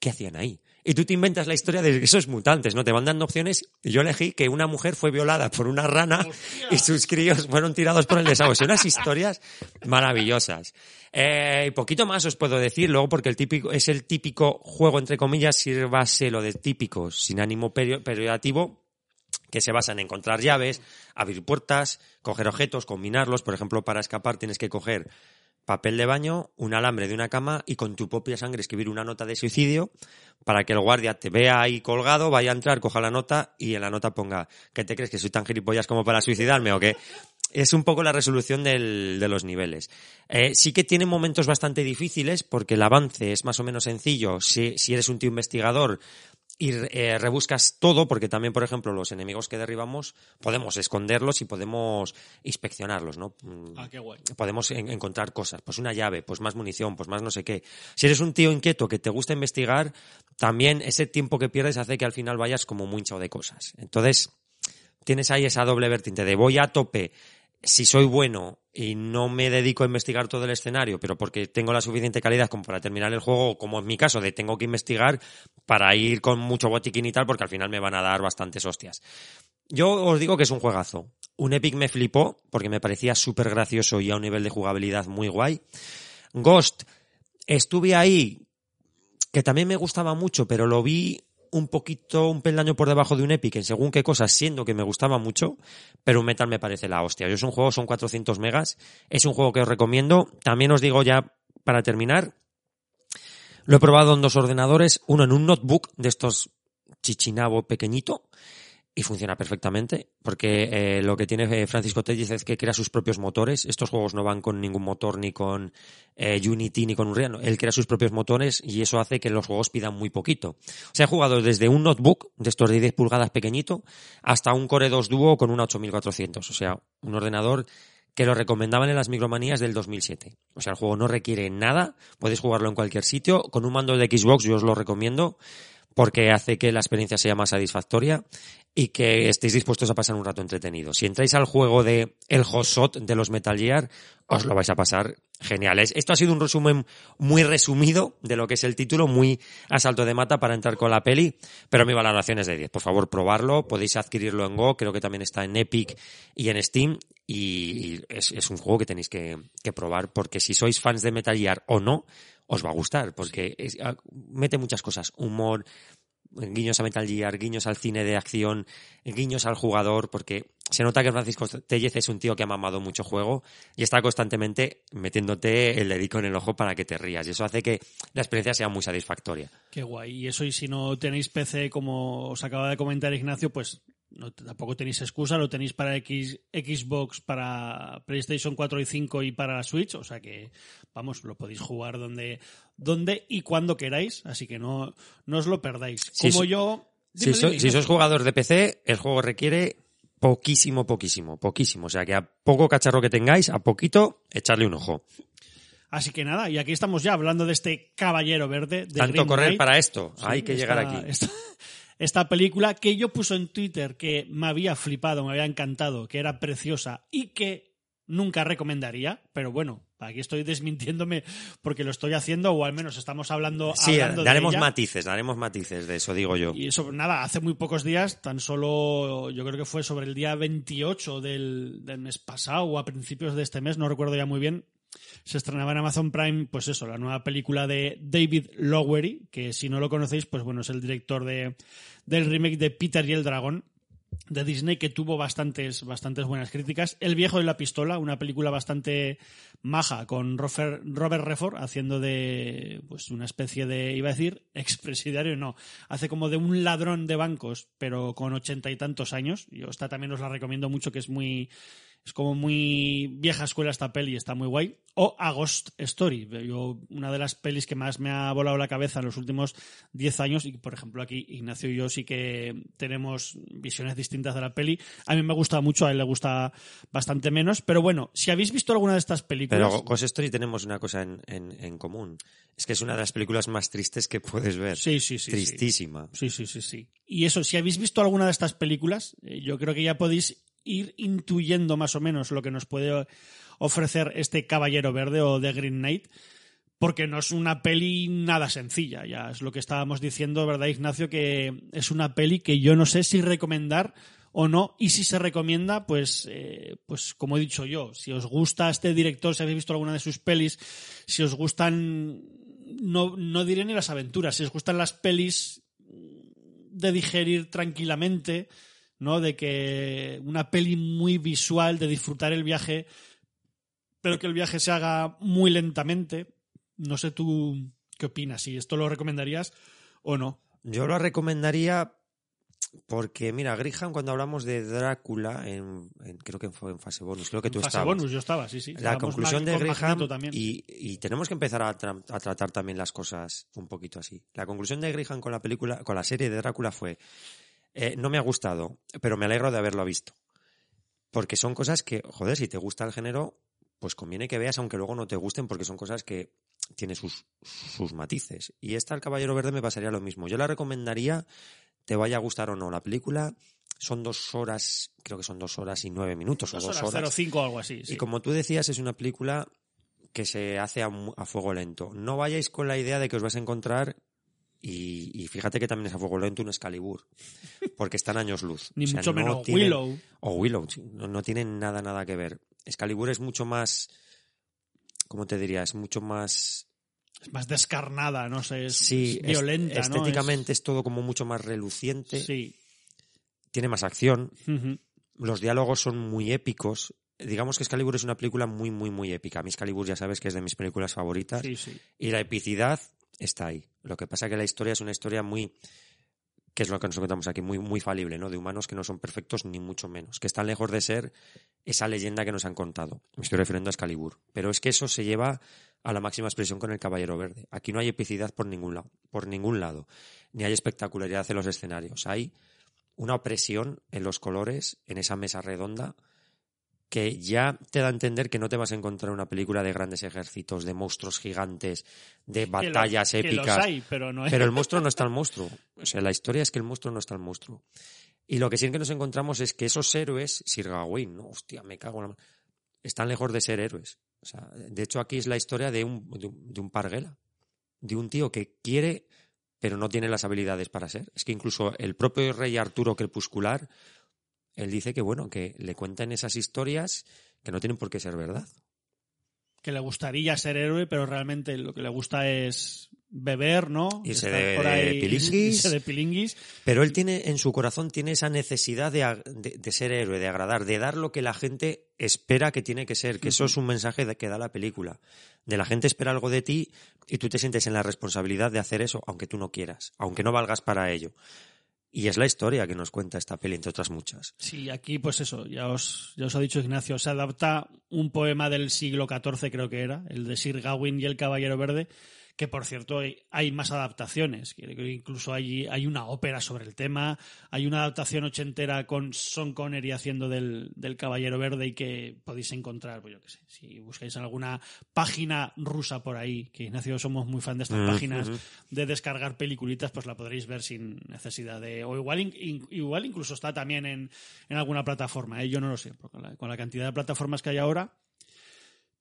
Speaker 3: ¿Qué hacían ahí? Y tú te inventas la historia de esos mutantes, ¿no? Te van dando opciones. Y yo elegí que una mujer fue violada por una rana y sus críos fueron tirados por el desagüe. Son unas historias maravillosas. Eh, poquito más os puedo decir, luego porque el típico, es el típico juego, entre comillas, sírvase lo de típico, sin ánimo perio- periodativo, que se basa en encontrar llaves, abrir puertas, coger objetos, combinarlos. Por ejemplo, para escapar tienes que coger papel de baño, un alambre de una cama y con tu propia sangre escribir una nota de suicidio para que el guardia te vea ahí colgado, vaya a entrar, coja la nota y en la nota ponga ¿qué te crees que soy tan gilipollas como para suicidarme o qué? Es un poco la resolución del- de los niveles. Eh, sí que tiene momentos bastante difíciles porque el avance es más o menos sencillo. Si, si eres un tío investigador, y eh, rebuscas todo, porque también, por ejemplo, los enemigos que derribamos podemos esconderlos y podemos inspeccionarlos, ¿no? Mm,
Speaker 2: Ah, qué guay.
Speaker 3: Podemos en- encontrar cosas, pues una llave, pues más munición, pues más no sé qué. Si eres un tío inquieto que te gusta investigar, también ese tiempo que pierdes hace que al final vayas como muy hinchado de cosas. Entonces, tienes ahí esa doble vertiente de voy a tope si soy bueno y no me dedico a investigar todo el escenario, pero porque tengo la suficiente calidad como para terminar el juego, como en mi caso, de tengo que investigar para ir con mucho botiquín y tal, porque al final me van a dar bastantes hostias. Yo os digo que es un juegazo. Un Epic me flipó porque me parecía súper gracioso y a un nivel de jugabilidad muy guay. Ghost, estuve ahí, que también me gustaba mucho, pero lo vi un poquito, un peldaño por debajo de un Epic en según qué cosas, siendo que me gustaba mucho, pero un Metal me parece la hostia. Yo es un juego, son 400 megas, es un juego que os recomiendo. También os digo ya, para terminar, lo he probado en dos ordenadores, uno en un notebook de estos chichinabo pequeñito, y funciona perfectamente, porque eh, lo que tiene eh, Francisco Tellez es que crea sus propios motores. Estos juegos no van con ningún motor, ni con eh, Unity, ni con Unreal. Él crea sus propios motores y eso hace que los juegos pidan muy poquito. O sea, he jugado desde un notebook de estos de 10 pulgadas pequeñito hasta un Core 2 Duo con una 8400. O sea, un ordenador que lo recomendaban en las micromanías del 2007. O sea, el juego no requiere nada, puedes jugarlo en cualquier sitio. Con un mando de Xbox yo os lo recomiendo porque hace que la experiencia sea más satisfactoria y que estéis dispuestos a pasar un rato entretenido. Si entráis al juego de El Hosot de los Metal Gear, os lo vais a pasar genial. Es- Esto ha sido un resumen muy resumido de lo que es el título, muy a salto de mata para entrar con la peli, pero mi valoración es de 10. Por favor, probarlo, podéis adquirirlo en Go, creo que también está en Epic y en Steam, y es, un juego que tenéis que, probar, porque si sois fans de Metal Gear o no, os va a gustar, porque mete muchas cosas, humor, guiños a Metal Gear, guiños al cine de acción, guiños al jugador, porque se nota que Francisco Tellez es un tío que ha mamado mucho juego y está constantemente metiéndote el dedico en el ojo para que te rías. Y eso hace que la experiencia sea muy satisfactoria.
Speaker 2: Qué guay. Y eso, y si no tenéis PC, como os acaba de comentar Ignacio, pues no, tampoco tenéis excusa, lo tenéis para X, Xbox, para PlayStation 4 y 5 y para Switch, o sea que, vamos, lo podéis jugar donde, donde y cuando queráis, así que no, no os lo perdáis.
Speaker 3: Sí,
Speaker 2: Como
Speaker 3: sí.
Speaker 2: yo...
Speaker 3: Si,
Speaker 2: Dime,
Speaker 3: so-
Speaker 2: dime,
Speaker 3: si jugador de PC, el juego requiere poquísimo, poquísimo, poquísimo. O sea que a poco cacharro que tengáis, a poquito, echarle un ojo.
Speaker 2: Así que nada, y aquí estamos ya hablando de este caballero verde. De
Speaker 3: Tanto
Speaker 2: Green
Speaker 3: correr
Speaker 2: Knight.
Speaker 3: para esto.
Speaker 2: Sí,
Speaker 3: Hay que llegar aquí. <laughs>
Speaker 2: Esta, esta película que yo puso en Twitter que me había flipado, me había encantado, que era preciosa y que nunca recomendaría, pero bueno, aquí estoy desmintiéndome porque lo estoy haciendo o al menos estamos hablando,
Speaker 3: Sí,
Speaker 2: hablando de
Speaker 3: daremos
Speaker 2: ella.
Speaker 3: matices, daremos matices de eso, digo yo.
Speaker 2: Y eso, nada, hace muy pocos días, tan solo, yo creo que fue sobre el día 28 del, del mes pasado o a principios de este mes, no recuerdo ya muy bien, se estrenaba en Amazon Prime, pues eso, la nueva película de David Lowery, que si no lo conocéis, pues bueno, es el director de, del remake de Peter y el Dragón. de Disney que tuvo bastantes, bastantes buenas críticas. El viejo de la pistola, una película bastante maja con Robert, Robert Redford haciendo de pues una especie de, iba a decir, <laughs> expresidiario, no, hace como de un ladrón de bancos, pero con ochenta y tantos años. Yo esta también os la recomiendo mucho, que es muy, es como muy vieja escuela esta peli, está muy guay. O A Ghost Story, yo, una de las pelis que más me ha volado la cabeza en los últimos 10 años. Y por ejemplo, aquí Ignacio y yo sí que tenemos visiones distintas de la peli. A mí me gusta mucho, a él le gusta bastante menos. Pero bueno, si habéis visto alguna de estas películas.
Speaker 3: Pero Ghost Story tenemos una cosa en, en- en común. Es que es una de las películas más tristes que puedes ver.
Speaker 2: Sí, sí, sí.
Speaker 3: Tristísima.
Speaker 2: Sí, sí, sí, sí. Y eso, si habéis visto alguna de estas películas, eh, yo creo que ya podéis ir intuyendo más o menos lo que nos puede ofrecer este Caballero Verde o The Green Knight, porque no es una peli nada sencilla, ya es lo que estábamos diciendo, ¿verdad, Ignacio? Que es una peli que yo no sé si recomendar o no, y si se recomienda, pues, eh, pues como he dicho yo, si os gusta este director, si habéis visto alguna de sus pelis, si os gustan, no, no diré ni las aventuras, si os gustan las pelis de digerir tranquilamente, ¿no? De que una peli muy visual, de disfrutar el viaje, pero que el viaje se haga muy lentamente. No sé tú qué opinas, si esto lo recomendarías o no.
Speaker 3: Yo lo recomendaría porque, mira, Griham, cuando hablamos de Drácula, en, en- creo que fue en fase bonus, creo que tú
Speaker 2: Fase
Speaker 3: estabas.
Speaker 2: bonus, yo estaba, sí, sí.
Speaker 3: La conclusión de
Speaker 2: también.
Speaker 3: y, y tenemos que empezar a, tra- a tratar también las cosas un poquito así. La conclusión de Graham con la película, con la serie de Drácula fue, eh, no me ha gustado, pero me alegro de haberlo visto. Porque son cosas que, joder, si te gusta el género, pues conviene que veas, aunque luego no te gusten, porque son cosas que tienen sus, sus matices. Y esta, El Caballero Verde, me pasaría lo mismo. Yo la recomendaría, te vaya a gustar o no la película. Son dos horas, creo que son dos horas y nueve minutos
Speaker 2: Dos
Speaker 3: o dos
Speaker 2: horas,
Speaker 3: horas.
Speaker 2: 05 o algo así. sí.
Speaker 3: Y como tú decías, es una película que se hace a, a fuego lento. No vayáis con la idea de que os vais a encontrar, y, y fíjate que también es a fuego lento un Excalibur, porque están años luz. <laughs>
Speaker 2: Ni
Speaker 3: O sea,
Speaker 2: mucho
Speaker 3: no
Speaker 2: menos
Speaker 3: tienen-
Speaker 2: Willow.
Speaker 3: O Willow, no, no tienen nada, nada que ver. Excalibur es mucho más, ¿cómo te diría? Es mucho más...
Speaker 2: Es más descarnada, no sé, es,
Speaker 3: Sí,
Speaker 2: es violenta,
Speaker 3: estéticamente es... todo como mucho más reluciente,
Speaker 2: Sí.
Speaker 3: tiene más acción, los diálogos son muy épicos. Digamos que Excalibur es una película muy, muy, muy épica. A mí Excalibur ya sabes que es de mis películas favoritas.
Speaker 2: Sí, sí.
Speaker 3: Y la epicidad está ahí. Lo que pasa que la historia es una historia muy, que es lo que nos encontramos aquí, muy, muy falible, ¿no? De humanos que no son perfectos ni mucho menos, que están lejos de ser esa leyenda que nos han contado. Me estoy refiriendo a Excalibur. Pero es que eso se lleva a la máxima expresión con el Caballero Verde. Aquí no hay epicidad por ningún lado, por ningún lado. Ni hay espectacularidad en los escenarios. Hay una opresión en los colores, en esa mesa redonda, que ya te da a entender que no te vas a encontrar una película de grandes ejércitos, de monstruos gigantes, de
Speaker 2: Que
Speaker 3: batallas
Speaker 2: que los
Speaker 3: épicas.
Speaker 2: hay, pero no hay.
Speaker 3: Pero el monstruo no está el monstruo. O sea, la historia es que el monstruo no está el monstruo. Y lo que sí que nos encontramos es que esos héroes, Sir Gawain, ¿no? Hostia, me cago en la... Están lejos de ser héroes. O sea, de hecho aquí es la historia de un, de un, de un parguela. De un tío que quiere, pero no tiene las habilidades para ser. Es que incluso el propio rey Arturo Crepuscular, él dice que, bueno, que le cuentan esas historias que no tienen por qué ser verdad.
Speaker 2: que le gustaría ser héroe, pero realmente lo que le gusta es beber, ¿no?
Speaker 3: Irse
Speaker 2: Estar
Speaker 3: de-
Speaker 2: por
Speaker 3: de
Speaker 2: ahí,
Speaker 3: pilinguis. <laughs>
Speaker 2: irse de pilinguis.
Speaker 3: Pero él tiene, en su corazón, tiene esa necesidad de, de- de ser héroe, de agradar, de dar lo que la gente espera que tiene que ser, que eso es un mensaje de- que da la película. De la gente espera algo de ti y tú te sientes en la responsabilidad de hacer eso, aunque tú no quieras, aunque no valgas para ello. Y es la historia que nos cuenta esta peli, entre otras muchas.
Speaker 2: Sí, aquí pues eso, ya os, ya os ha dicho Ignacio, se adapta un poema del siglo XIV creo que era, el de Sir Gawain y el Caballero Verde, que por cierto hay, más adaptaciones, incluso hay, hay una ópera sobre el tema, hay una adaptación ochentera con Sean Connery haciendo del, del Caballero Verde y que podéis encontrar, pues yo qué sé, si buscáis alguna página rusa por ahí, que Ignacio somos muy fan de estas
Speaker 3: Mm,
Speaker 2: páginas de descargar peliculitas, pues la podréis ver sin necesidad de... O igual, in- igual incluso está también en, en alguna plataforma, ¿eh? yo no lo sé, con la, con la cantidad de plataformas que hay ahora.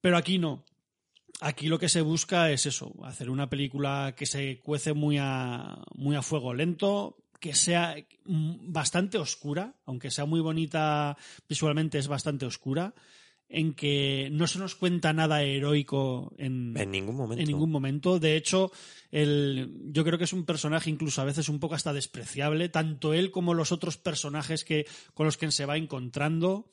Speaker 2: Pero aquí no. Aquí lo que se busca es eso, hacer una película que se cuece muy a, muy a fuego lento, que sea bastante oscura, aunque sea muy bonita visualmente, es bastante oscura. en que no se nos cuenta nada heroico en,
Speaker 3: En ningún momento.
Speaker 2: en ningún momento. De hecho, el, yo creo que es un personaje incluso a veces un poco hasta despreciable, tanto él como los otros personajes que, con los que se va encontrando.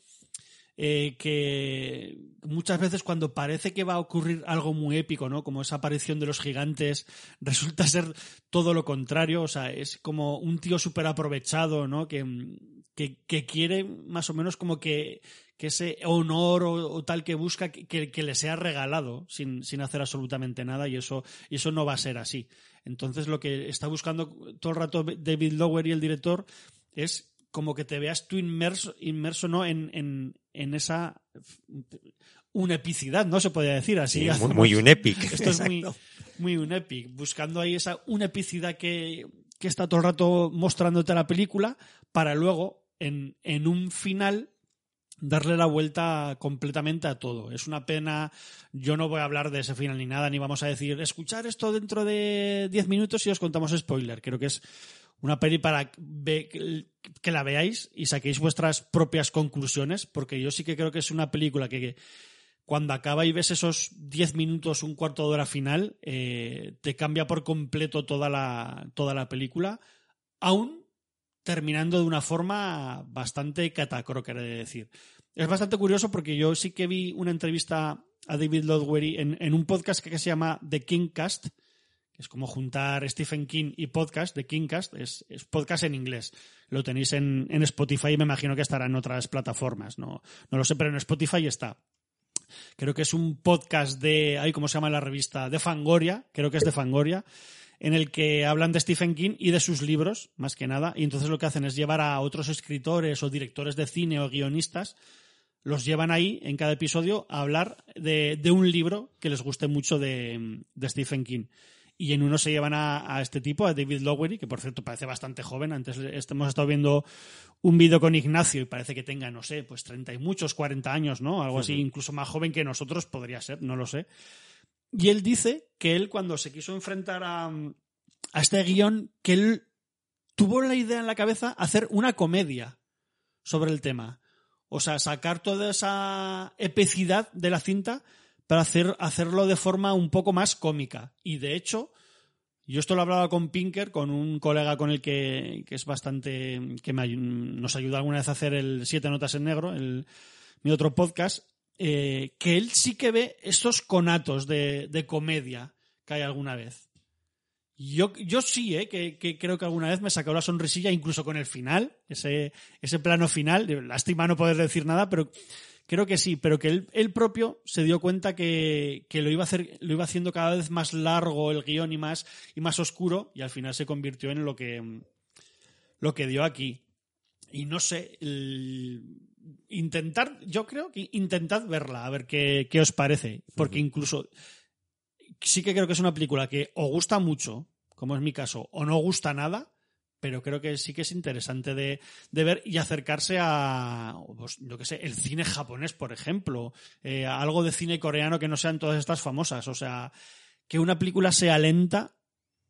Speaker 2: Eh, que muchas veces cuando parece que va a ocurrir algo muy épico, ¿no? Como esa aparición de los gigantes, <laughs> resulta ser todo lo contrario. O sea, es como un tío súper aprovechado, ¿no? Que, que, que quiere más o menos como que, que ese honor o, tal que busca que, que- le sea regalado sin, sin hacer absolutamente nada y eso, y eso no va a ser así. Entonces lo que está buscando todo el rato David Lowery, el director, es como que te veas tú inmerso, inmerso ¿no? en, en esa una epicidad, ¿no? Se podría decir así.
Speaker 3: Sí, <laughs> muy,
Speaker 2: hacemos-
Speaker 3: muy un epic.
Speaker 2: esto es muy, muy un epic, buscando ahí esa una epicidad que, que está todo el rato mostrándote la película para luego, en, en un final, darle la vuelta completamente a todo. Es una pena, yo no voy a hablar de ese final ni nada, ni vamos a decir, escuchar esto dentro de 10 minutos y os contamos spoiler. Creo que es una peli para que la veáis y saquéis vuestras propias conclusiones, porque yo sí que creo que es una película que cuando acaba y ves esos 10 minutos, un cuarto de hora final, eh, te cambia por completo toda la, toda la película, aún terminando de una forma bastante catacroker, de decir. Es bastante curioso porque yo sí que vi una entrevista a David Lowery en, en un podcast que se llama The Kingcast, que es como juntar Stephen King y podcast, The Kingcast, es, es podcast en inglés. Lo tenéis en, en Spotify y me imagino que estará en otras plataformas, no, no lo sé, pero en Spotify está. Creo que es un podcast de, ay, ¿cómo se llama la revista? De Fangoria, creo que es de Fangoria, en el que hablan de Stephen King y de sus libros, más que nada, y entonces lo que hacen es llevar a otros escritores o directores de cine o guionistas, los llevan ahí en cada episodio a hablar de, de un libro que les guste mucho de, de Stephen King. Y en uno se llevan a, a este tipo, a David Lowery, que por cierto parece bastante joven. Antes hemos estado viendo un vídeo con Ignacio y parece que tenga, no sé, pues 30 y muchos, 40 años, ¿no? Algo así, incluso más joven que nosotros podría ser, no lo sé. Y él dice que él cuando se quiso enfrentar a, a este guion, que él tuvo la idea en la cabeza hacer una comedia sobre el tema. O sea, sacar toda esa epicidad de la cinta para hacer, hacerlo de forma un poco más cómica. Y de hecho, yo esto lo hablaba con Pinker, con un colega con el que, que es bastante. que me nos ayuda alguna vez a hacer el Siete Notas en Negro, el, mi otro podcast, eh, que él sí que ve estos conatos de, de comedia que hay alguna vez. Yo, yo sí, ¿eh? que, que creo que alguna vez me sacó la sonrisilla, incluso con el final, ese, ese plano final. Lástima no poder decir nada, pero creo que sí, pero que él, él propio se dio cuenta que, que lo, iba a hacer, lo iba haciendo cada vez más largo el guion y más, y más oscuro, y al final se convirtió en lo que, lo que dio aquí. Y no sé, el- intentar, yo creo que intentad verla, a ver qué, qué os parece, porque incluso sí que creo que es una película que o gusta mucho, como es mi caso, o no gusta nada, pero creo que sí que es interesante de, de ver y acercarse a, pues, yo qué sé, el cine japonés, por ejemplo, eh, algo de cine coreano que no sean todas estas famosas. O sea, que una película sea lenta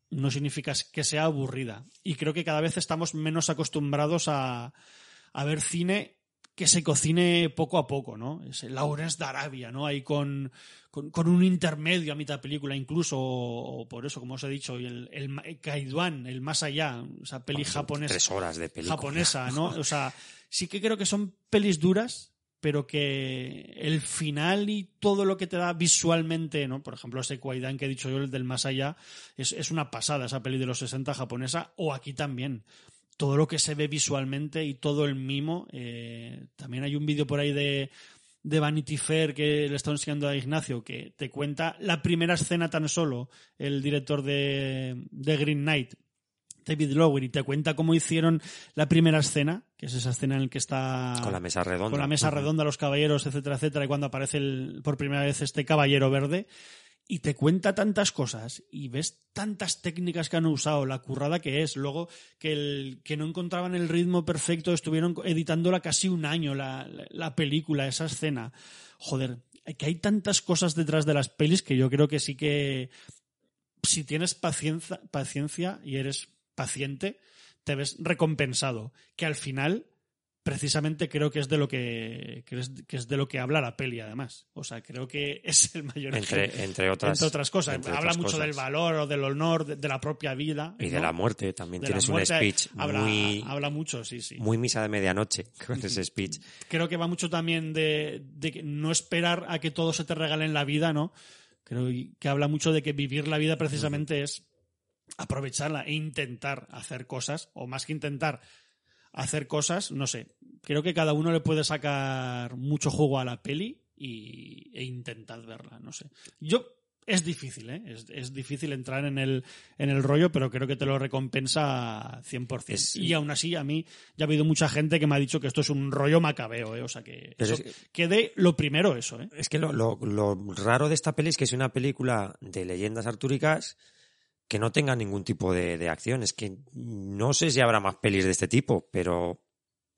Speaker 2: no significa que sea aburrida. Y creo que cada vez estamos menos acostumbrados a, a ver cine que se cocine poco a poco, ¿no? Es Lawrence de Arabia, ¿no? Ahí con, con, con un intermedio a mitad de película, incluso, o, por eso, como os he dicho, el, el Kaiduan, el más allá, esa peli japonesa
Speaker 3: Tres horas de película.
Speaker 2: japonesa, ¿no? <laughs> O sea, sí que creo que son pelis duras, pero que el final y todo lo que te da visualmente, ¿no? Por ejemplo, ese Kwaidan que he dicho yo, el del más allá, es, es una pasada esa peli de los 60 japonesa, o aquí también. Todo lo que se ve visualmente y todo el mimo. eh, también hay un vídeo por ahí de, de Vanity Fair que le está enseñando a Ignacio, que te cuenta la primera escena tan solo, el director de, de Green Knight, David Lowery, te cuenta cómo hicieron la primera escena, que es esa escena en la que está
Speaker 3: Con la mesa redonda.
Speaker 2: con la mesa redonda, los caballeros, etcétera, etcétera, y cuando aparece el- por primera vez este caballero verde, y te cuenta tantas cosas y ves tantas técnicas que han usado, la currada que es, luego que, el, que no encontraban el ritmo perfecto, estuvieron editándola casi un año, la, la- la película, esa escena. Joder, que hay tantas cosas detrás de las pelis que yo creo que sí que si tienes paciencia, paciencia y eres paciente, te ves recompensado. Que al final precisamente creo que es de lo que, que es, que es de lo que habla la peli además. O sea, creo que es el mayor
Speaker 3: Entre,
Speaker 2: ejemplo.
Speaker 3: entre otras,
Speaker 2: entre otras cosas.
Speaker 3: entre
Speaker 2: habla
Speaker 3: otras
Speaker 2: mucho
Speaker 3: cosas.
Speaker 2: del valor o del honor, de, de la propia vida.
Speaker 3: Y de la muerte también.
Speaker 2: De
Speaker 3: Tienes
Speaker 2: muerte,
Speaker 3: un speech
Speaker 2: habla,
Speaker 3: muy,
Speaker 2: habla mucho, sí, sí.
Speaker 3: muy misa de medianoche <laughs> con ese <laughs> speech.
Speaker 2: creo que va mucho también de, de no esperar a que todo se te regale en la vida, ¿no? Creo que habla mucho de que vivir la vida precisamente es aprovecharla e intentar hacer cosas, o más que intentar hacer cosas, no sé. Creo que cada uno le puede sacar mucho jugo a la peli y, e intentad verla, no sé. Yo es difícil, ¿eh? Es, es difícil entrar en el, en el rollo, pero creo que te lo recompensa 100%.
Speaker 3: Es-
Speaker 2: y aún así, a mí ya ha habido mucha gente que me ha dicho que esto es un rollo macabeo, ¿eh? O sea que, eso-
Speaker 3: es-
Speaker 2: que de lo primero eso, ¿eh?
Speaker 3: Es que lo, lo- lo raro de esta peli es que es una película de leyendas artúricas que no tenga ningún tipo de, de acción. Es que no sé si habrá más pelis de este tipo, pero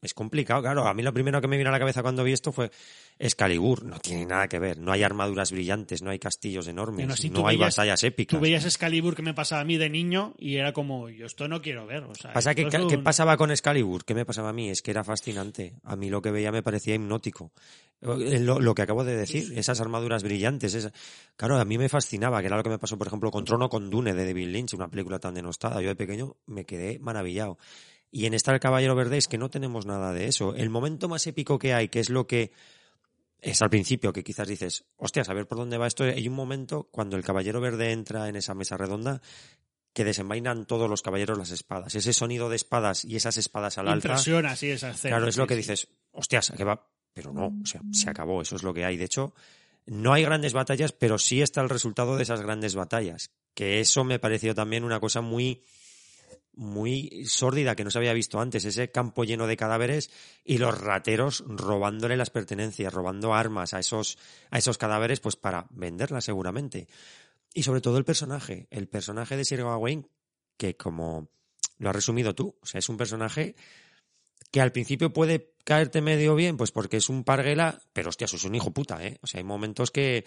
Speaker 3: es complicado, claro. A mí lo primero que me vino a la cabeza cuando vi esto fue Excalibur. No tiene nada que ver. No hay armaduras brillantes, no hay castillos enormes,
Speaker 2: Bueno,
Speaker 3: no hay
Speaker 2: veías-
Speaker 3: batallas épicas.
Speaker 2: Tú veías Excalibur que me pasaba a mí de niño y era como, yo esto no quiero ver. O sea,
Speaker 3: Pasa que, ¿Qué pasaba con Excalibur? ¿Qué me pasaba a mí? Es que era fascinante. A mí lo que veía me parecía hipnótico. Eh, Lo, lo que acabo de decir, esas armaduras brillantes. esa- Claro, a mí me fascinaba, que era lo que me pasó, por ejemplo, con Trono con Dune de David Lynch, una película tan denostada. Yo de pequeño me quedé maravillado. Y en esta El Caballero Verde es que no tenemos nada de eso. El momento más épico que hay, que es lo que es al principio, que quizás dices, hostia, a ver por dónde va esto. Hay un momento cuando el Caballero Verde entra en esa mesa redonda que desenvainan todos los caballeros las espadas. Ese sonido de espadas y esas espadas al alza.
Speaker 2: Impresiona, sí, esa escena.
Speaker 3: Claro, es lo que dices, hostias, ¿a qué va? Pero no, o sea, se acabó, eso es lo que hay. De hecho, no hay grandes batallas, pero sí está el resultado de esas grandes batallas. Que eso me pareció también una cosa muy, muy sórdida que no se había visto antes. Ese campo lleno de cadáveres y los rateros robándole las pertenencias, robando armas a esos, a esos cadáveres, pues para venderlas seguramente. Y sobre todo el personaje, el personaje de Sir Gawain, que como lo has resumido tú, o sea, es un personaje que al principio puede caerte medio bien, pues porque es un parguela, pero hostia, eso es un hijo puta, ¿eh? O sea, hay momentos que,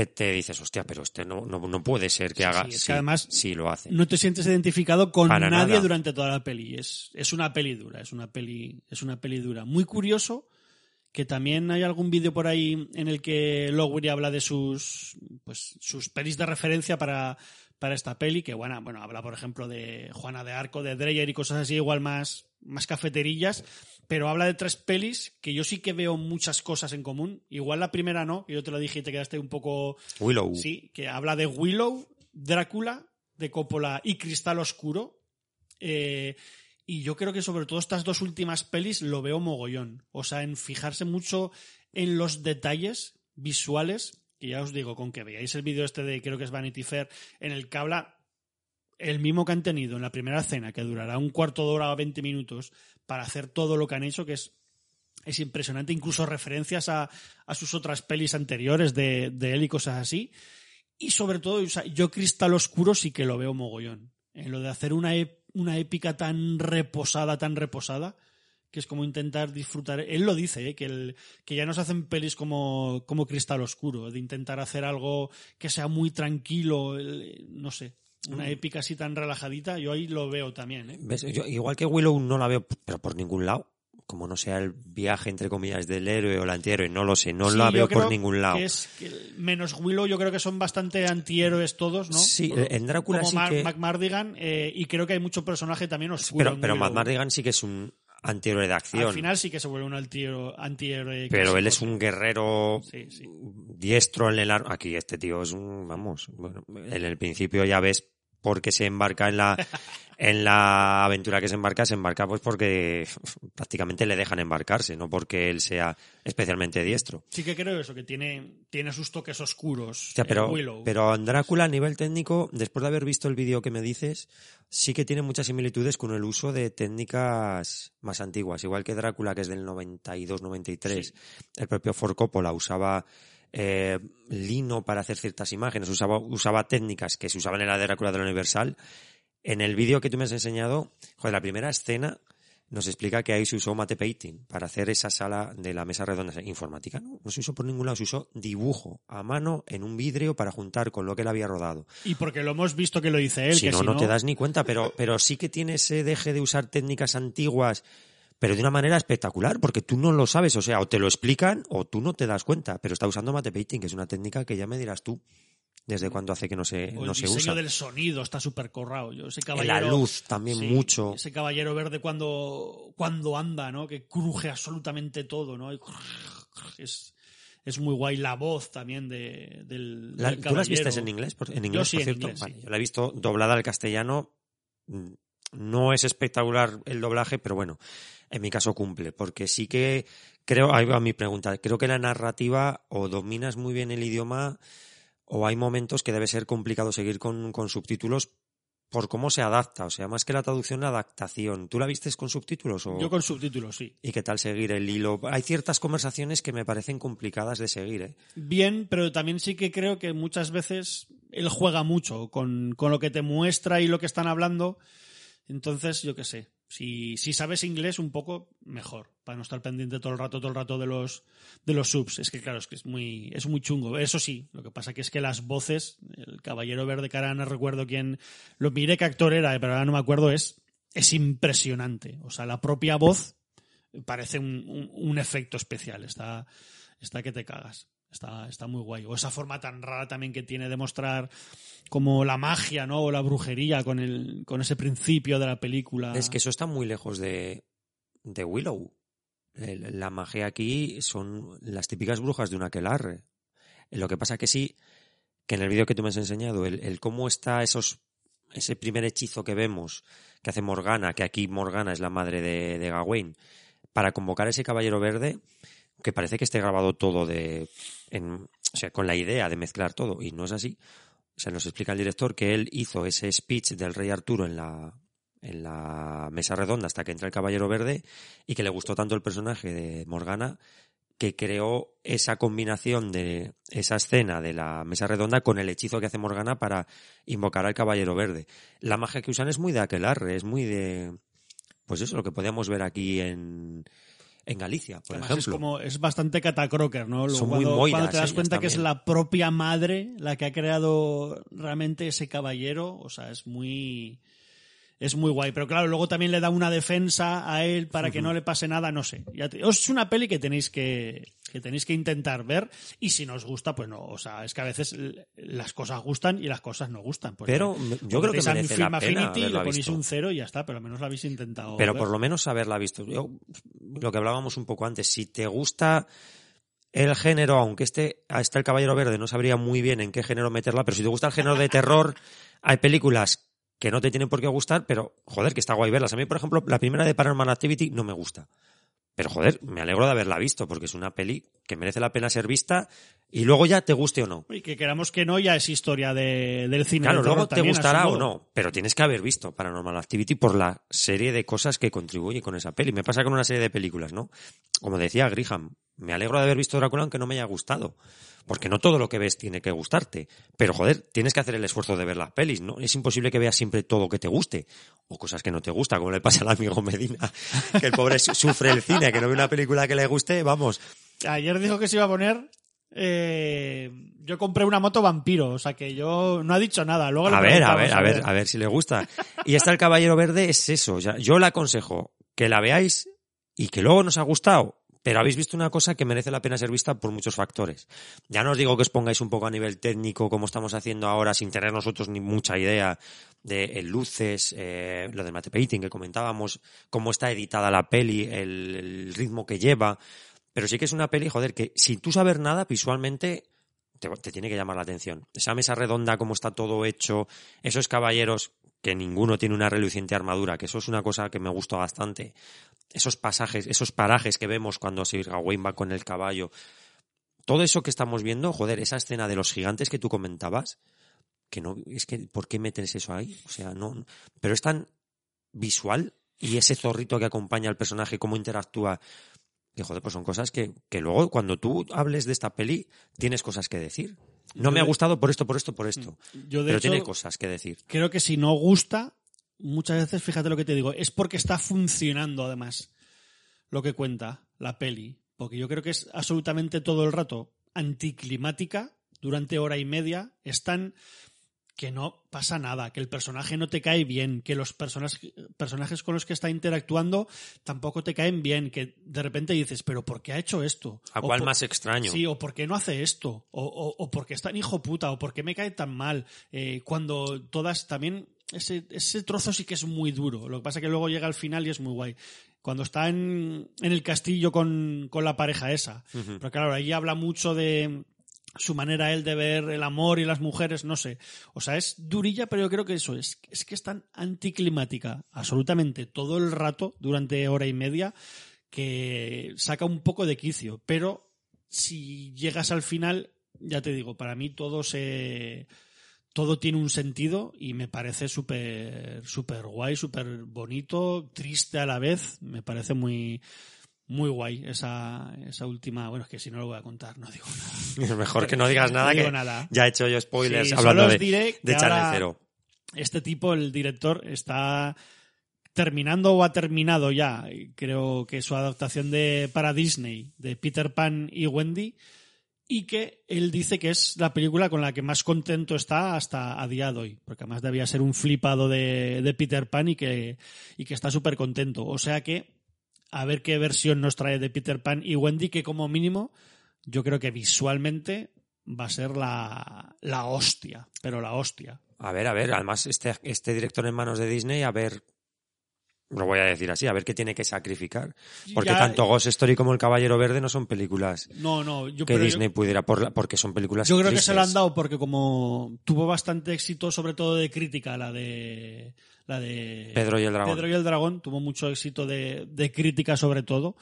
Speaker 3: que te dices, hostia, pero este no, no, no puede ser que
Speaker 2: Sí,
Speaker 3: haga.
Speaker 2: sí, es que además
Speaker 3: sí, lo hace.
Speaker 2: No te sientes identificado con
Speaker 3: Para
Speaker 2: nadie
Speaker 3: nada.
Speaker 2: durante toda la peli. Es, es una peli dura, es una peli, es una peli dura. Muy curioso que también hay algún vídeo por ahí en el que Lowery habla de sus pues sus pelis de referencia para, para esta peli, que bueno, bueno, habla por ejemplo de Juana de Arco, de Dreyer y cosas así, igual más, más cafeterillas, pero habla de tres pelis que yo sí que veo muchas cosas en común. Igual la primera no, que yo te lo dije y te quedaste un poco
Speaker 3: Willow.
Speaker 2: Sí, que habla de Willow, Drácula, de Coppola y Cristal Oscuro. Eh, y yo creo que sobre todo estas dos últimas pelis lo veo mogollón. O sea, en fijarse mucho en los detalles visuales. Que ya os digo, con que veáis el vídeo este de creo que es Vanity Fair, en el que habla el mismo que han tenido en la primera escena, que durará un cuarto de hora o 20 minutos, para hacer todo lo que han hecho, que es, es impresionante, incluso referencias a, a sus otras pelis anteriores de, de él y cosas así. Y sobre todo, yo Cristal Oscuro sí que lo veo mogollón. En lo de hacer una, una épica tan reposada, tan reposada, que es como intentar disfrutar. Él lo dice, ¿eh? que, el- que ya no se hacen pelis como, como Cristal Oscuro, de intentar hacer algo que sea muy tranquilo, no sé, una épica así tan relajadita. Yo ahí lo veo también. ¿eh?
Speaker 3: ¿Ves? Yo, igual que Willow no la veo, pero por ningún lado. Como no sea el viaje, entre comillas, del héroe o el antihéroe, no lo sé, no
Speaker 2: Sí,
Speaker 3: la veo por ningún lado.
Speaker 2: que es que menos Willow, yo creo que son bastante antihéroes todos, ¿no?
Speaker 3: Sí, en Drácula
Speaker 2: como
Speaker 3: sí
Speaker 2: Mar-
Speaker 3: que...
Speaker 2: Mac Mardigan, eh, y creo que hay mucho personaje también oscuro.
Speaker 3: Pero, pero Matt
Speaker 2: Willow.
Speaker 3: Mardigan sí que es un antihéroe de acción.
Speaker 2: Al final sí que se vuelve un antihéroe.
Speaker 3: pero él es un guerrero
Speaker 2: Sí, sí.
Speaker 3: diestro en el ar- Aquí este tío es un, vamos, bueno, en el principio ya ves por qué se embarca en la, <laughs> en la aventura que se embarca, se embarca pues porque <laughs> prácticamente le dejan embarcarse, no porque él sea especialmente diestro.
Speaker 2: Sí que creo eso, que tiene, tiene sus toques oscuros.
Speaker 3: O sea,
Speaker 2: en
Speaker 3: pero,
Speaker 2: Willow.
Speaker 3: pero Drácula a nivel técnico, después de haber visto el vídeo que me dices, sí que tiene muchas similitudes con el uso de técnicas más antiguas. Igual que Drácula, que es del 92-93, el propio Ford Coppola usaba eh, lino para hacer ciertas imágenes, usaba, usaba técnicas que se usaban en la Drácula de la Universal. En el vídeo que tú me has enseñado, joder, la primera escena nos explica que ahí se usó mate painting para hacer esa sala de la mesa redonda informática. No, no se usó por ningún lado, se usó dibujo a mano en un vidrio para juntar con lo que él había rodado.
Speaker 2: Y porque lo hemos visto que lo dice él.
Speaker 3: si
Speaker 2: que
Speaker 3: no,
Speaker 2: si
Speaker 3: no te das ni cuenta, pero, pero sí que tiene ese deje de usar técnicas antiguas pero de una manera espectacular, porque tú no lo sabes, o sea, o te lo explican o tú no te das cuenta, pero está usando mate painting, que es una técnica que ya me dirás tú desde cuándo hace que no se,
Speaker 2: O
Speaker 3: no
Speaker 2: el
Speaker 3: se
Speaker 2: diseño
Speaker 3: usa.
Speaker 2: del sonido está súper corrado. Yo, ese
Speaker 3: En
Speaker 2: caballero,
Speaker 3: la luz también
Speaker 2: Sí,
Speaker 3: mucho.
Speaker 2: Ese caballero verde cuando, cuando anda, ¿no? Que cruje absolutamente todo, ¿no? Y Es, es muy guay la voz también de, del,
Speaker 3: La-
Speaker 2: del
Speaker 3: ¿Tú las vistes en inglés? Por- en inglés,
Speaker 2: sí,
Speaker 3: por
Speaker 2: en
Speaker 3: cierto.
Speaker 2: inglés,
Speaker 3: Vale,
Speaker 2: sí.
Speaker 3: Yo la he visto doblada al castellano. Mm, No es espectacular el doblaje, pero bueno, en mi caso cumple, porque sí que creo, ahí va mi pregunta, creo que la narrativa o dominas muy bien el idioma o hay momentos que debe ser complicado seguir con, con subtítulos por cómo se adapta, o sea, más que la traducción, la adaptación. ¿Tú la vistes con subtítulos o...?
Speaker 2: Yo con subtítulos, sí.
Speaker 3: ¿Y qué tal seguir el hilo? Hay ciertas conversaciones que me parecen complicadas de seguir, ¿eh?
Speaker 2: Bien, pero también sí que creo que muchas veces él juega mucho con, con lo que te muestra y lo que están hablando. Entonces, yo qué sé. Si, si sabes inglés un poco, mejor. Para no estar pendiente todo el rato, todo el rato de los, de los subs. Es que claro, es que es muy, es muy chungo. Eso sí, lo que pasa que es que las voces, el caballero verde, ahora no recuerdo quién, lo miré qué actor era, pero ahora no me acuerdo, es, es impresionante. O sea, la propia voz parece un, un- un efecto especial. Está, está que te cagas. Está, está muy guay. O esa forma tan rara también que tiene de mostrar como la magia, ¿no? O la brujería con el, con ese principio de la película.
Speaker 3: Es que eso está muy lejos de, de Willow. La magia aquí son las típicas brujas de una aquelarre. Lo que pasa que sí, que en el vídeo que tú me has enseñado, el, el cómo está esos, ese primer hechizo que vemos, que hace Morgana, que aquí Morgana es la madre de, de Gawain, para convocar a ese caballero verde, que parece que esté grabado todo de, o sea, con la idea de mezclar todo, y no es así. O sea, nos explica el director que él hizo ese speech del rey Arturo en la, en la mesa redonda hasta que entra el caballero verde y que le gustó tanto el personaje de Morgana que creó esa combinación de esa escena de la mesa redonda con el hechizo que hace Morgana para invocar al caballero verde. La magia que usan es muy de aquelarre, es muy de pues eso, lo que podíamos ver aquí en, en Galicia, por
Speaker 2: Además,
Speaker 3: ejemplo.
Speaker 2: Es, como, es bastante catacroker, ¿no?
Speaker 3: Son muy
Speaker 2: cuando,
Speaker 3: moidas,
Speaker 2: cuando te das cuenta que es la propia madre la que ha creado realmente ese caballero, o sea, es muy es muy guay. Pero claro, luego también le da una defensa a él para que no le pase nada, no sé. Ya te- es una peli que tenéis que, que tenéis que intentar ver y si no os gusta, pues no. O sea, es que a veces las cosas gustan y las cosas no gustan. Pues
Speaker 3: Pero
Speaker 2: no.
Speaker 3: yo creo que merece la pena
Speaker 2: le ponéis
Speaker 3: visto.
Speaker 2: un cero y ya está, pero al menos lo habéis intentado.
Speaker 3: Pero
Speaker 2: ver.
Speaker 3: por lo menos haberla visto. Yo, lo que hablábamos un poco antes, si te gusta el género, aunque este está el Caballero Verde, no sabría muy bien en qué género meterla, pero si te gusta el género de terror, hay películas que no te tienen por qué gustar, pero joder, que está guay verlas. A mí, por ejemplo, la primera de Paranormal Activity no me gusta. Pero joder, me alegro de haberla visto, porque es una peli que merece la pena ser vista y luego ya te guste o no.
Speaker 2: Y que queramos que no, ya es historia de, del cine.
Speaker 3: Claro,
Speaker 2: de
Speaker 3: luego te
Speaker 2: también,
Speaker 3: gustará o no, pero tienes que haber visto Paranormal Activity por la serie de cosas que contribuye con esa peli. Me pasa con una serie de películas, ¿no? Como decía Griham, me alegro de haber visto Drácula aunque no me haya gustado. Porque no todo lo que ves tiene que gustarte. Pero joder, tienes que hacer el esfuerzo de ver las pelis, ¿no? Es imposible que veas siempre todo que te guste. O cosas que no te gusta, como le pasa al amigo <laughs> Medina, que el pobre su- sufre el cine, que no ve una película que le guste, vamos.
Speaker 2: Ayer dijo que se iba a poner. eh, yo compré una moto vampiro, o sea que yo no ha dicho nada. Luego
Speaker 3: A ver, a ver, a ver, a ver si le gusta. Y esta El Caballero Verde es eso. o sea, yo le aconsejo que la veáis y que luego nos ha gustado, pero habéis visto una cosa que merece la pena ser vista por muchos factores. Ya no os digo que os pongáis un poco a nivel técnico como estamos haciendo ahora sin tener nosotros ni mucha idea de eh, luces, eh, lo del mate painting que comentábamos, cómo está editada la peli, el, ritmo que lleva. Pero sí que es una peli, joder, que sin tú saber nada visualmente te, te tiene que llamar la atención. Esa mesa redonda, cómo está todo hecho, esos caballeros que ninguno tiene una reluciente armadura, que eso es una cosa que me gusta bastante. Esos pasajes, esos parajes que vemos cuando Sir Gawain va con el caballo. Todo eso que estamos viendo, joder, esa escena de los gigantes que tú comentabas, que no, es que, ¿por qué metes eso ahí? O sea, no, pero es tan visual y ese zorrito que acompaña al personaje, cómo interactúa, que joder, pues son cosas que, que luego cuando tú hables de esta peli, tienes cosas que decir. No me ha gustado por esto, por esto, por esto.
Speaker 2: Yo de
Speaker 3: Pero
Speaker 2: hecho,
Speaker 3: tiene cosas que decir.
Speaker 2: creo que si no gusta, muchas veces, fíjate lo que te digo, es porque está funcionando además lo que cuenta la peli. Porque yo creo que es absolutamente todo el rato anticlimática durante hora y media. Es tan que no pasa nada, que el personaje no te cae bien, que los personas- personajes con los que está interactuando tampoco te caen bien, que de repente dices, pero ¿por qué ha hecho esto?
Speaker 3: ¿A
Speaker 2: O
Speaker 3: cuál
Speaker 2: por-
Speaker 3: más extraño?
Speaker 2: Sí, o por qué no hace esto, o, o, o por qué es tan hijo puta, o por qué me cae tan mal. Eh, cuando todas también, ese, ese trozo sí que es muy duro. Lo que pasa es que luego llega al final y es muy guay. Cuando está en, en el castillo con, con la pareja esa. Pero claro, ahí habla mucho de su manera él de ver el amor y las mujeres, no sé. O sea, es durilla, pero yo creo que eso es, es que es tan anticlimática, absolutamente todo el rato, durante hora y media, que saca un poco de quicio. Pero si llegas al final, ya te digo, para mí todo se. Todo tiene un sentido y me parece súper súper guay, súper bonito, triste a la vez. Me parece muy muy guay esa, esa última. Bueno, es que si no lo voy a contar, no digo nada. <laughs>
Speaker 3: Mejor que no digas nada,
Speaker 2: No digo
Speaker 3: que
Speaker 2: nada.
Speaker 3: ya he hecho yo spoilers
Speaker 2: Sí,
Speaker 3: hablando de,
Speaker 2: diré
Speaker 3: de Channel Zero.
Speaker 2: Este tipo, el director, está terminando o ha terminado ya, creo que su adaptación de para Disney de Peter Pan y Wendy y que él dice que es la película con la que más contento está hasta a día de hoy, porque además debía ser un flipado de, de Peter Pan y que, y que está súper contento. O sea que a ver qué versión nos trae de Peter Pan y Wendy, que como mínimo yo creo que visualmente va a ser la, la hostia, pero la hostia.
Speaker 3: A ver, a ver, además este, este director en manos de Disney, a ver, lo voy a decir así, a ver qué tiene que sacrificar. Porque
Speaker 2: Ya-
Speaker 3: tanto Ghost Story como El Caballero Verde no son películas
Speaker 2: No, no, yo
Speaker 3: que
Speaker 2: yo-
Speaker 3: Disney pudiera, por la- porque son películas
Speaker 2: Yo creo que se lo han dado porque como tuvo bastante éxito, sobre todo de crítica, la de la de
Speaker 3: Pedro y el dragón.
Speaker 2: Pedro y el dragón tuvo mucho éxito de, de crítica sobre todo.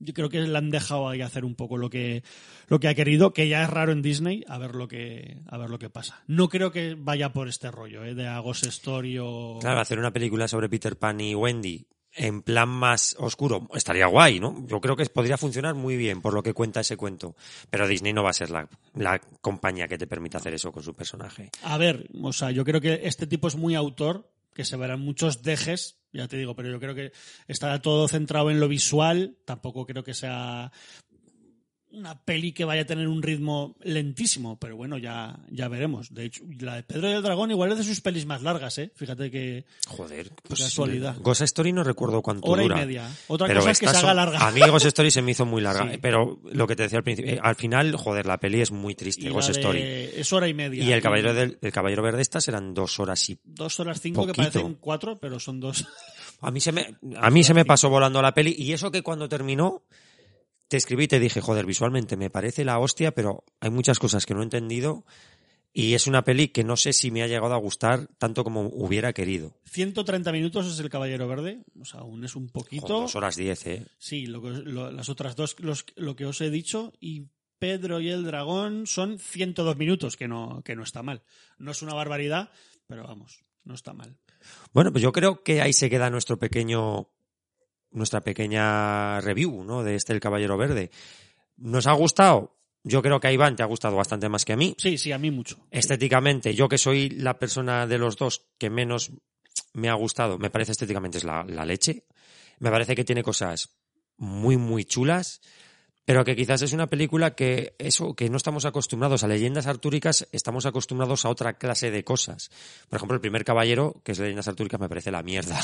Speaker 2: Yo creo que le han dejado ahí hacer un poco lo que lo que ha querido, que ya es raro en Disney, a ver lo que a ver lo que pasa. No creo que vaya por este rollo, ¿eh? de Agos Story o
Speaker 3: Claro, hacer una película sobre Peter Pan y Wendy en plan más oscuro estaría guay, ¿no? Yo creo que podría funcionar muy bien por lo que cuenta ese cuento. Pero Disney no va a ser la, la compañía que te permita hacer eso con su personaje.
Speaker 2: A ver, o sea, yo creo que este tipo es muy autor, que se verán muchos dejes, ya te digo, pero yo creo que estará todo centrado en lo visual, tampoco creo que sea una peli que vaya a tener un ritmo lentísimo, pero bueno, ya, ya veremos. De hecho, la de Pedro y el Dragón igual es de sus pelis más largas, ¿eh? Fíjate que
Speaker 3: Joder, pues
Speaker 2: casualidad.
Speaker 3: Ghost Story no recuerdo cuánto
Speaker 2: hora
Speaker 3: dura.
Speaker 2: y media. Otra
Speaker 3: Pero
Speaker 2: cosa es que se haga larga.
Speaker 3: A mí Ghost Story se me hizo muy larga. <laughs>
Speaker 2: Sí.
Speaker 3: Pero lo que te decía al principio, eh, al final, joder, la peli es muy
Speaker 2: Y
Speaker 3: triste,
Speaker 2: la
Speaker 3: Ghost Story.
Speaker 2: Es hora y media.
Speaker 3: Y el Caballero, del, el Caballero Verde estas eran dos horas y...
Speaker 2: Dos horas cinco, que
Speaker 3: Poquito.
Speaker 2: parecen cuatro, pero son dos.
Speaker 3: A mí se me, a mí se me pasó volando la peli y eso que cuando terminó te escribí y te dije, joder, visualmente me parece la hostia, pero hay muchas cosas que no he entendido y es una peli que no sé si me ha llegado a gustar tanto como hubiera querido.
Speaker 2: 130 minutos es el Caballero Verde, o sea, aún es un
Speaker 3: Joder,
Speaker 2: poquito.
Speaker 3: dos horas diez, ¿eh?
Speaker 2: Sí, lo que, lo- las otras dos, los- lo que os he dicho, y Pedro y el Dragón son 102 minutos, que no, que no está mal. No es una barbaridad, pero vamos, no está mal.
Speaker 3: Bueno, pues yo creo que ahí se queda nuestro pequeño, nuestra pequeña review, ¿no? De este El Caballero Verde. ¿Nos ha gustado? Yo creo que a Iván te ha gustado bastante más que a mí.
Speaker 2: Sí, sí, a mí mucho.
Speaker 3: Estéticamente, yo que soy la persona de los dos que menos me ha gustado, me parece estéticamente es la, la leche. Me parece que tiene cosas muy, muy chulas, pero que quizás es una película que eso, que no estamos acostumbrados a leyendas artúricas, estamos acostumbrados a otra clase de cosas. Por ejemplo, el primer caballero, que es leyendas artúricas, me parece la mierda.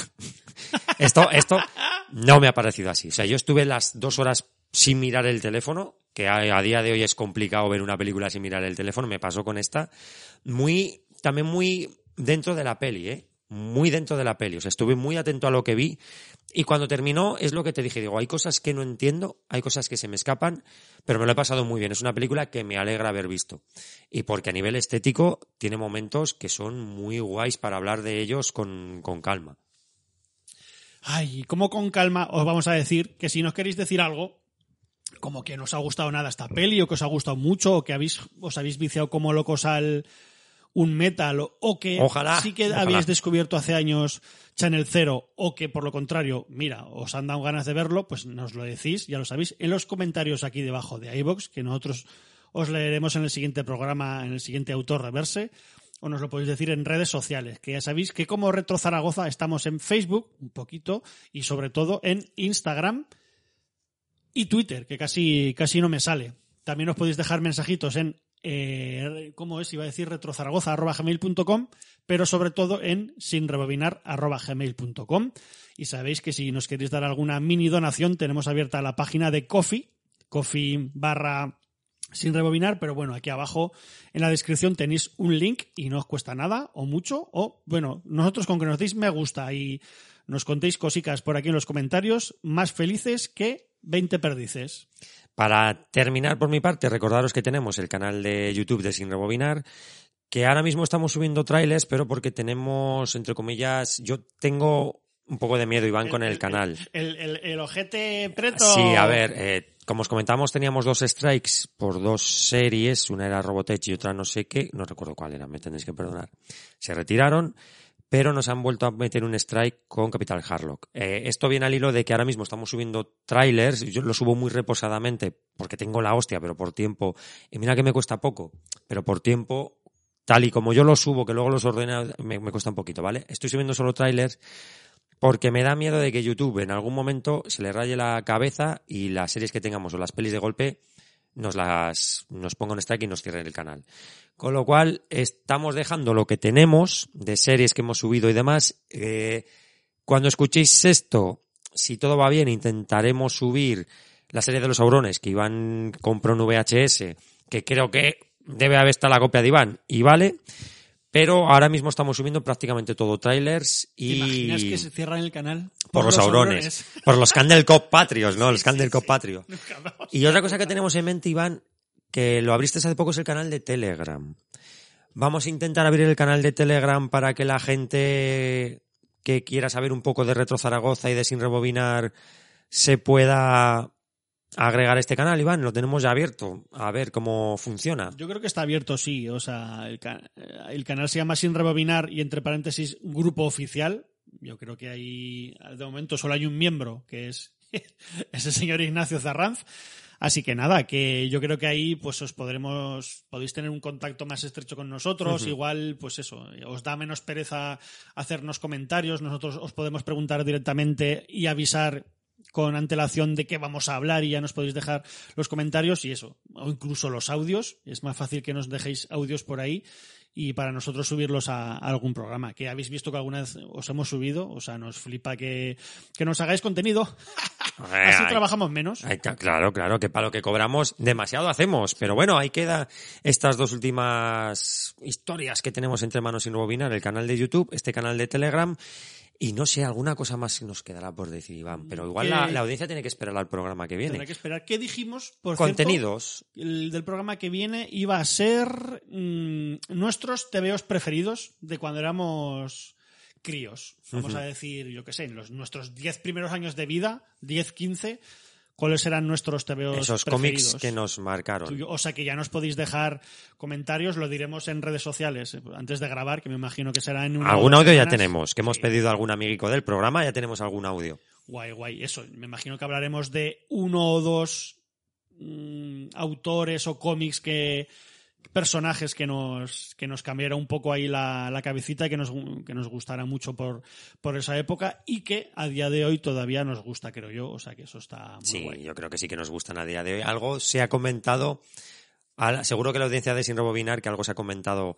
Speaker 3: <laughs> esto, esto no me ha parecido así. O sea, yo estuve las dos horas sin mirar el teléfono, que a, a día de hoy es complicado ver una película sin mirar el teléfono, me pasó con esta. Muy, también muy dentro de la peli, ¿eh? Muy dentro de la peli. O sea, estuve muy atento a lo que vi. Y cuando terminó, es lo que te dije, digo, hay cosas que no entiendo, hay cosas que se me escapan, pero me lo he pasado muy bien. Es una película que me alegra haber visto. Y porque a nivel estético tiene momentos que son muy guays para hablar de ellos con, con calma.
Speaker 2: Ay, como con calma os vamos a decir que si nos queréis decir algo, como que no os ha gustado nada esta peli, o que os ha gustado mucho, o que habéis, os habéis viciado como locos al un metal, o- que
Speaker 3: Ojalá,
Speaker 2: sí que
Speaker 3: ojalá.
Speaker 2: habéis descubierto hace años Channel Zero, o que por lo contrario, mira, os han dado ganas de verlo, pues nos lo decís, ya lo sabéis, en los comentarios aquí debajo de iBox, que nosotros os leeremos en el siguiente programa, en el siguiente autor reverse, o nos lo podéis decir en redes sociales, que ya sabéis que como Retro Zaragoza estamos en Facebook, un poquito, y sobre todo en Instagram y Twitter, que casi, casi no me sale. También os podéis dejar mensajitos en eh, ¿cómo es? Iba a decir retrozaragoza.gmail.com, pero sobre todo en sinrebobinar.gmail.com. Y sabéis que si nos queréis dar alguna mini donación, tenemos abierta la página de Coffee, Coffee barra sin rebobinar, pero bueno, aquí abajo en la descripción tenéis un link y no os cuesta nada o mucho, o bueno, nosotros con que nos deis me gusta y nos contéis cositas por aquí en los comentarios, más felices que 20 perdices.
Speaker 3: Para terminar por mi parte, recordaros que tenemos el canal de YouTube de Sin Rebobinar, que ahora mismo estamos subiendo trailers, pero porque tenemos, entre comillas, yo tengo un poco de miedo, Iván, con el, canal.
Speaker 2: El, el, el ojete preto.
Speaker 3: Sí, a ver, eh, como os comentamos, teníamos dos strikes por dos series, una era Robotech y otra no sé qué, no recuerdo cuál era, me tendréis que perdonar. Se retiraron, pero nos han vuelto a meter un strike con Capital Harlock. Eh, esto viene al hilo de que ahora mismo estamos subiendo trailers, yo lo subo muy reposadamente porque tengo la hostia, pero por tiempo, y mira que me cuesta poco, pero por tiempo, tal y como yo los subo, que luego los ordeno, me, me cuesta un poquito, ¿vale? Estoy subiendo solo trailers porque me da miedo de que YouTube en algún momento se le raye la cabeza y las series que tengamos o las pelis de golpe nos las nos ponga un strike y nos cierren el canal. Con lo cual estamos dejando lo que tenemos de series que hemos subido y demás. Eh, cuando escuchéis esto, si todo va bien, intentaremos subir la serie de los Aurones que Iván compró en VHS, que creo que debe haber estado la copia de Iván y vale. Pero ahora mismo estamos subiendo prácticamente todo trailers
Speaker 2: ¿Te
Speaker 3: y
Speaker 2: imaginas que se cierran el canal?
Speaker 3: por los aurones, por los Candle Cop Patrios, ¿no? <laughs> Los Candle Cop Patrio. Y otra cosa que tenemos en mente, Iván, que lo abriste hace poco es el canal de Telegram. Vamos a intentar abrir el canal de Telegram para que la gente que quiera saber un poco de Retro Zaragoza y de Sin Rebobinar se pueda agregar este canal, Iván. Lo tenemos ya abierto. A ver cómo funciona.
Speaker 2: Yo creo que está abierto, sí. O sea, el canal se llama Sin Rebobinar y entre paréntesis Grupo Oficial. Yo creo que hay, de momento solo hay un miembro, que es <laughs> ese señor Ignacio Zarranz. Así que nada, que yo creo que ahí pues os podremos, podéis tener un contacto más estrecho con nosotros, igual pues eso, os da menos pereza hacernos comentarios, nosotros os podemos preguntar directamente y avisar con antelación de qué vamos a hablar y ya nos podéis dejar los comentarios y eso, o incluso los audios, es más fácil que nos dejéis audios por ahí y para nosotros subirlos a, a algún programa, que habéis visto que alguna vez os hemos subido, o sea, nos flipa que, que nos hagáis contenido, <laughs> así trabajamos menos.
Speaker 3: Claro, claro, que para lo que cobramos demasiado hacemos. Pero bueno, ahí queda estas dos últimas historias que tenemos entre manos y Rebobinar, el canal de YouTube, este canal de Telegram. Y no sé, alguna cosa más nos quedará por decir, Iván. Pero igual la, la audiencia tiene que esperar al programa que viene.
Speaker 2: que esperar. ¿Qué dijimos? Por cierto,
Speaker 3: Contenidos.
Speaker 2: el del programa que viene iba a ser mm, nuestros TVOs preferidos de cuando éramos críos. Vamos a decir, yo qué sé, en los, nuestros 10 primeros años de vida, 10, 15, ¿cuáles eran nuestros TVOs
Speaker 3: Esos
Speaker 2: preferidos?
Speaker 3: cómics que nos marcaron.
Speaker 2: O sea que ya nos podéis dejar comentarios, lo diremos en redes sociales eh, antes de grabar, que me imagino que será en una o
Speaker 3: Algún audio ya tenemos, que hemos
Speaker 2: Sí.
Speaker 3: pedido a algún amiguico del programa, ya tenemos algún audio.
Speaker 2: Guay, guay. Eso, me imagino que hablaremos de uno o dos mm, autores o cómics que personajes que nos que nos cambiara un poco ahí la, la cabecita que nos que nos gustara mucho por por esa época y que a día de hoy todavía nos gusta creo yo o sea que eso está muy
Speaker 3: Sí,
Speaker 2: guay
Speaker 3: yo creo que sí que nos gustan a día de hoy. Algo se ha comentado, seguro que la audiencia de Sin Rebobinar, que algo se ha comentado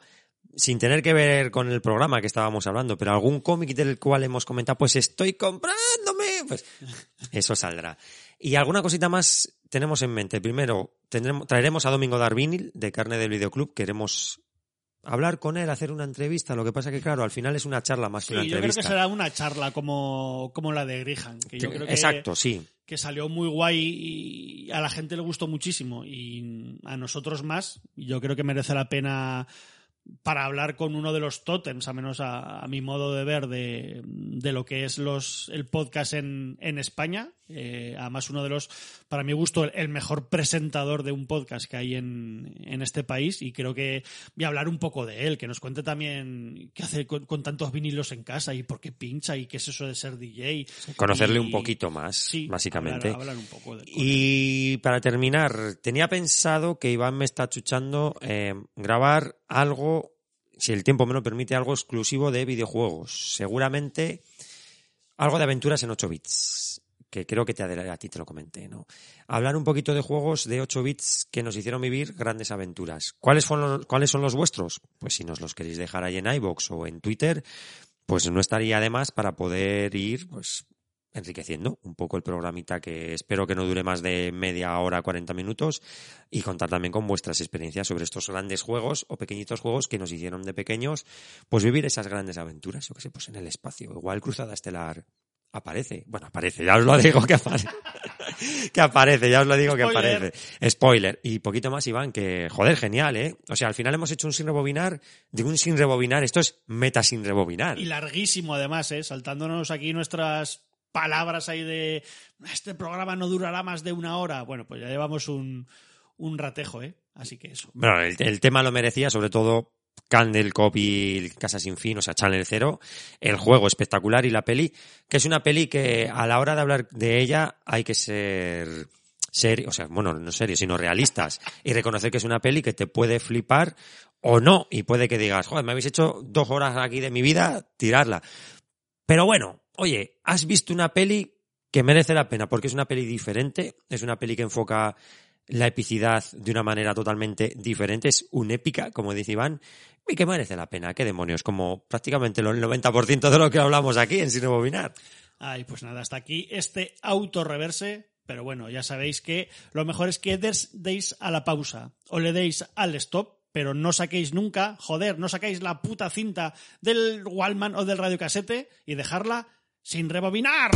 Speaker 3: sin tener que ver con el programa que estábamos hablando, pero algún cómic del cual hemos comentado, pues estoy comprándome, pues eso saldrá. Y alguna cosita más tenemos en mente. Primero, tendremos, traeremos a Domingo Darvinil de Carne del Videoclub, queremos hablar con él, hacer una entrevista, lo que pasa que claro, al final es una charla más que
Speaker 2: Sí,
Speaker 3: una
Speaker 2: yo creo
Speaker 3: entrevista.
Speaker 2: que será una charla como, como la de Grihan que yo creo que,
Speaker 3: Exacto, sí.
Speaker 2: que salió muy guay y a la gente le gustó muchísimo y a nosotros más. Yo creo que merece la pena para hablar con uno de los tótems, a menos a, a mi modo de ver, de, de lo que es los, el podcast en, en España. Eh, además, uno de los, para mi gusto, el, el mejor presentador de un podcast que hay en, en este país. Y creo que voy a hablar un poco de él, que nos cuente también qué hace con, con tantos vinilos en casa y por qué pincha y qué es eso de ser DJ.
Speaker 3: Conocerle
Speaker 2: Y-
Speaker 3: un poquito más,
Speaker 2: Sí,
Speaker 3: básicamente.
Speaker 2: Hablar, hablar un poco de
Speaker 3: Y para terminar, tenía pensado que Iván me está chuchando eh, grabar algo, si el tiempo me lo permite, algo exclusivo de videojuegos. Seguramente algo de aventuras en 8 bits. que creo que te, a ti te lo comenté, ¿no? Hablar un poquito de juegos de 8 bits que nos hicieron vivir grandes aventuras. ¿Cuáles, fueron los- ¿Cuáles son los vuestros? Pues si nos los queréis dejar ahí en iVoox o en Twitter, pues no estaría de más para poder ir, pues enriqueciendo un poco el programita que espero que no dure más de media hora, 40 minutos y contar también con vuestras experiencias sobre estos grandes juegos o pequeñitos juegos que nos hicieron de pequeños pues vivir esas grandes aventuras, yo que sé, pues en el espacio. Igual Cruzada Estelar aparece. Bueno, aparece, ya os lo digo que aparece. <laughs> que aparece, ya os lo digo que aparece. Spoiler. Y poquito más, Iván, que joder, genial, ¿eh? O sea, al final hemos hecho un sin rebobinar, de un sin rebobinar, esto es meta sin rebobinar.
Speaker 2: Y larguísimo además, ¿eh? saltándonos aquí nuestras palabras ahí de este programa no durará más de una hora. Bueno, pues ya llevamos un, un ratejo, ¿eh? Así que eso.
Speaker 3: Bueno, el, tema lo merecía, sobre todo Candle Cop y Casa Sin Fin, o sea, Channel Zero, el juego espectacular y la peli, que es una peli que a la hora de hablar de ella hay que ser serio, o sea, bueno, no serio, sino realistas y reconocer que es una peli que te puede flipar o no y puede que digas, joder, me habéis hecho dos horas aquí de mi vida, tirarla. Pero bueno, oye, has visto una peli que merece la pena porque es una peli diferente, es una peli que enfoca la epicidad de una manera totalmente diferente, es un épica, como dice Iván, y que merece la pena, qué demonios, como prácticamente el 90% de lo que hablamos aquí en Sin Rebobinar.
Speaker 2: Ay, pues nada, hasta aquí este autorreverse. Pero bueno, ya sabéis que lo mejor es que deis a la pausa o le deis al stop, pero no saquéis nunca, joder, no saquéis la puta cinta del Wallman o del radiocasete y dejarla sin rebobinar.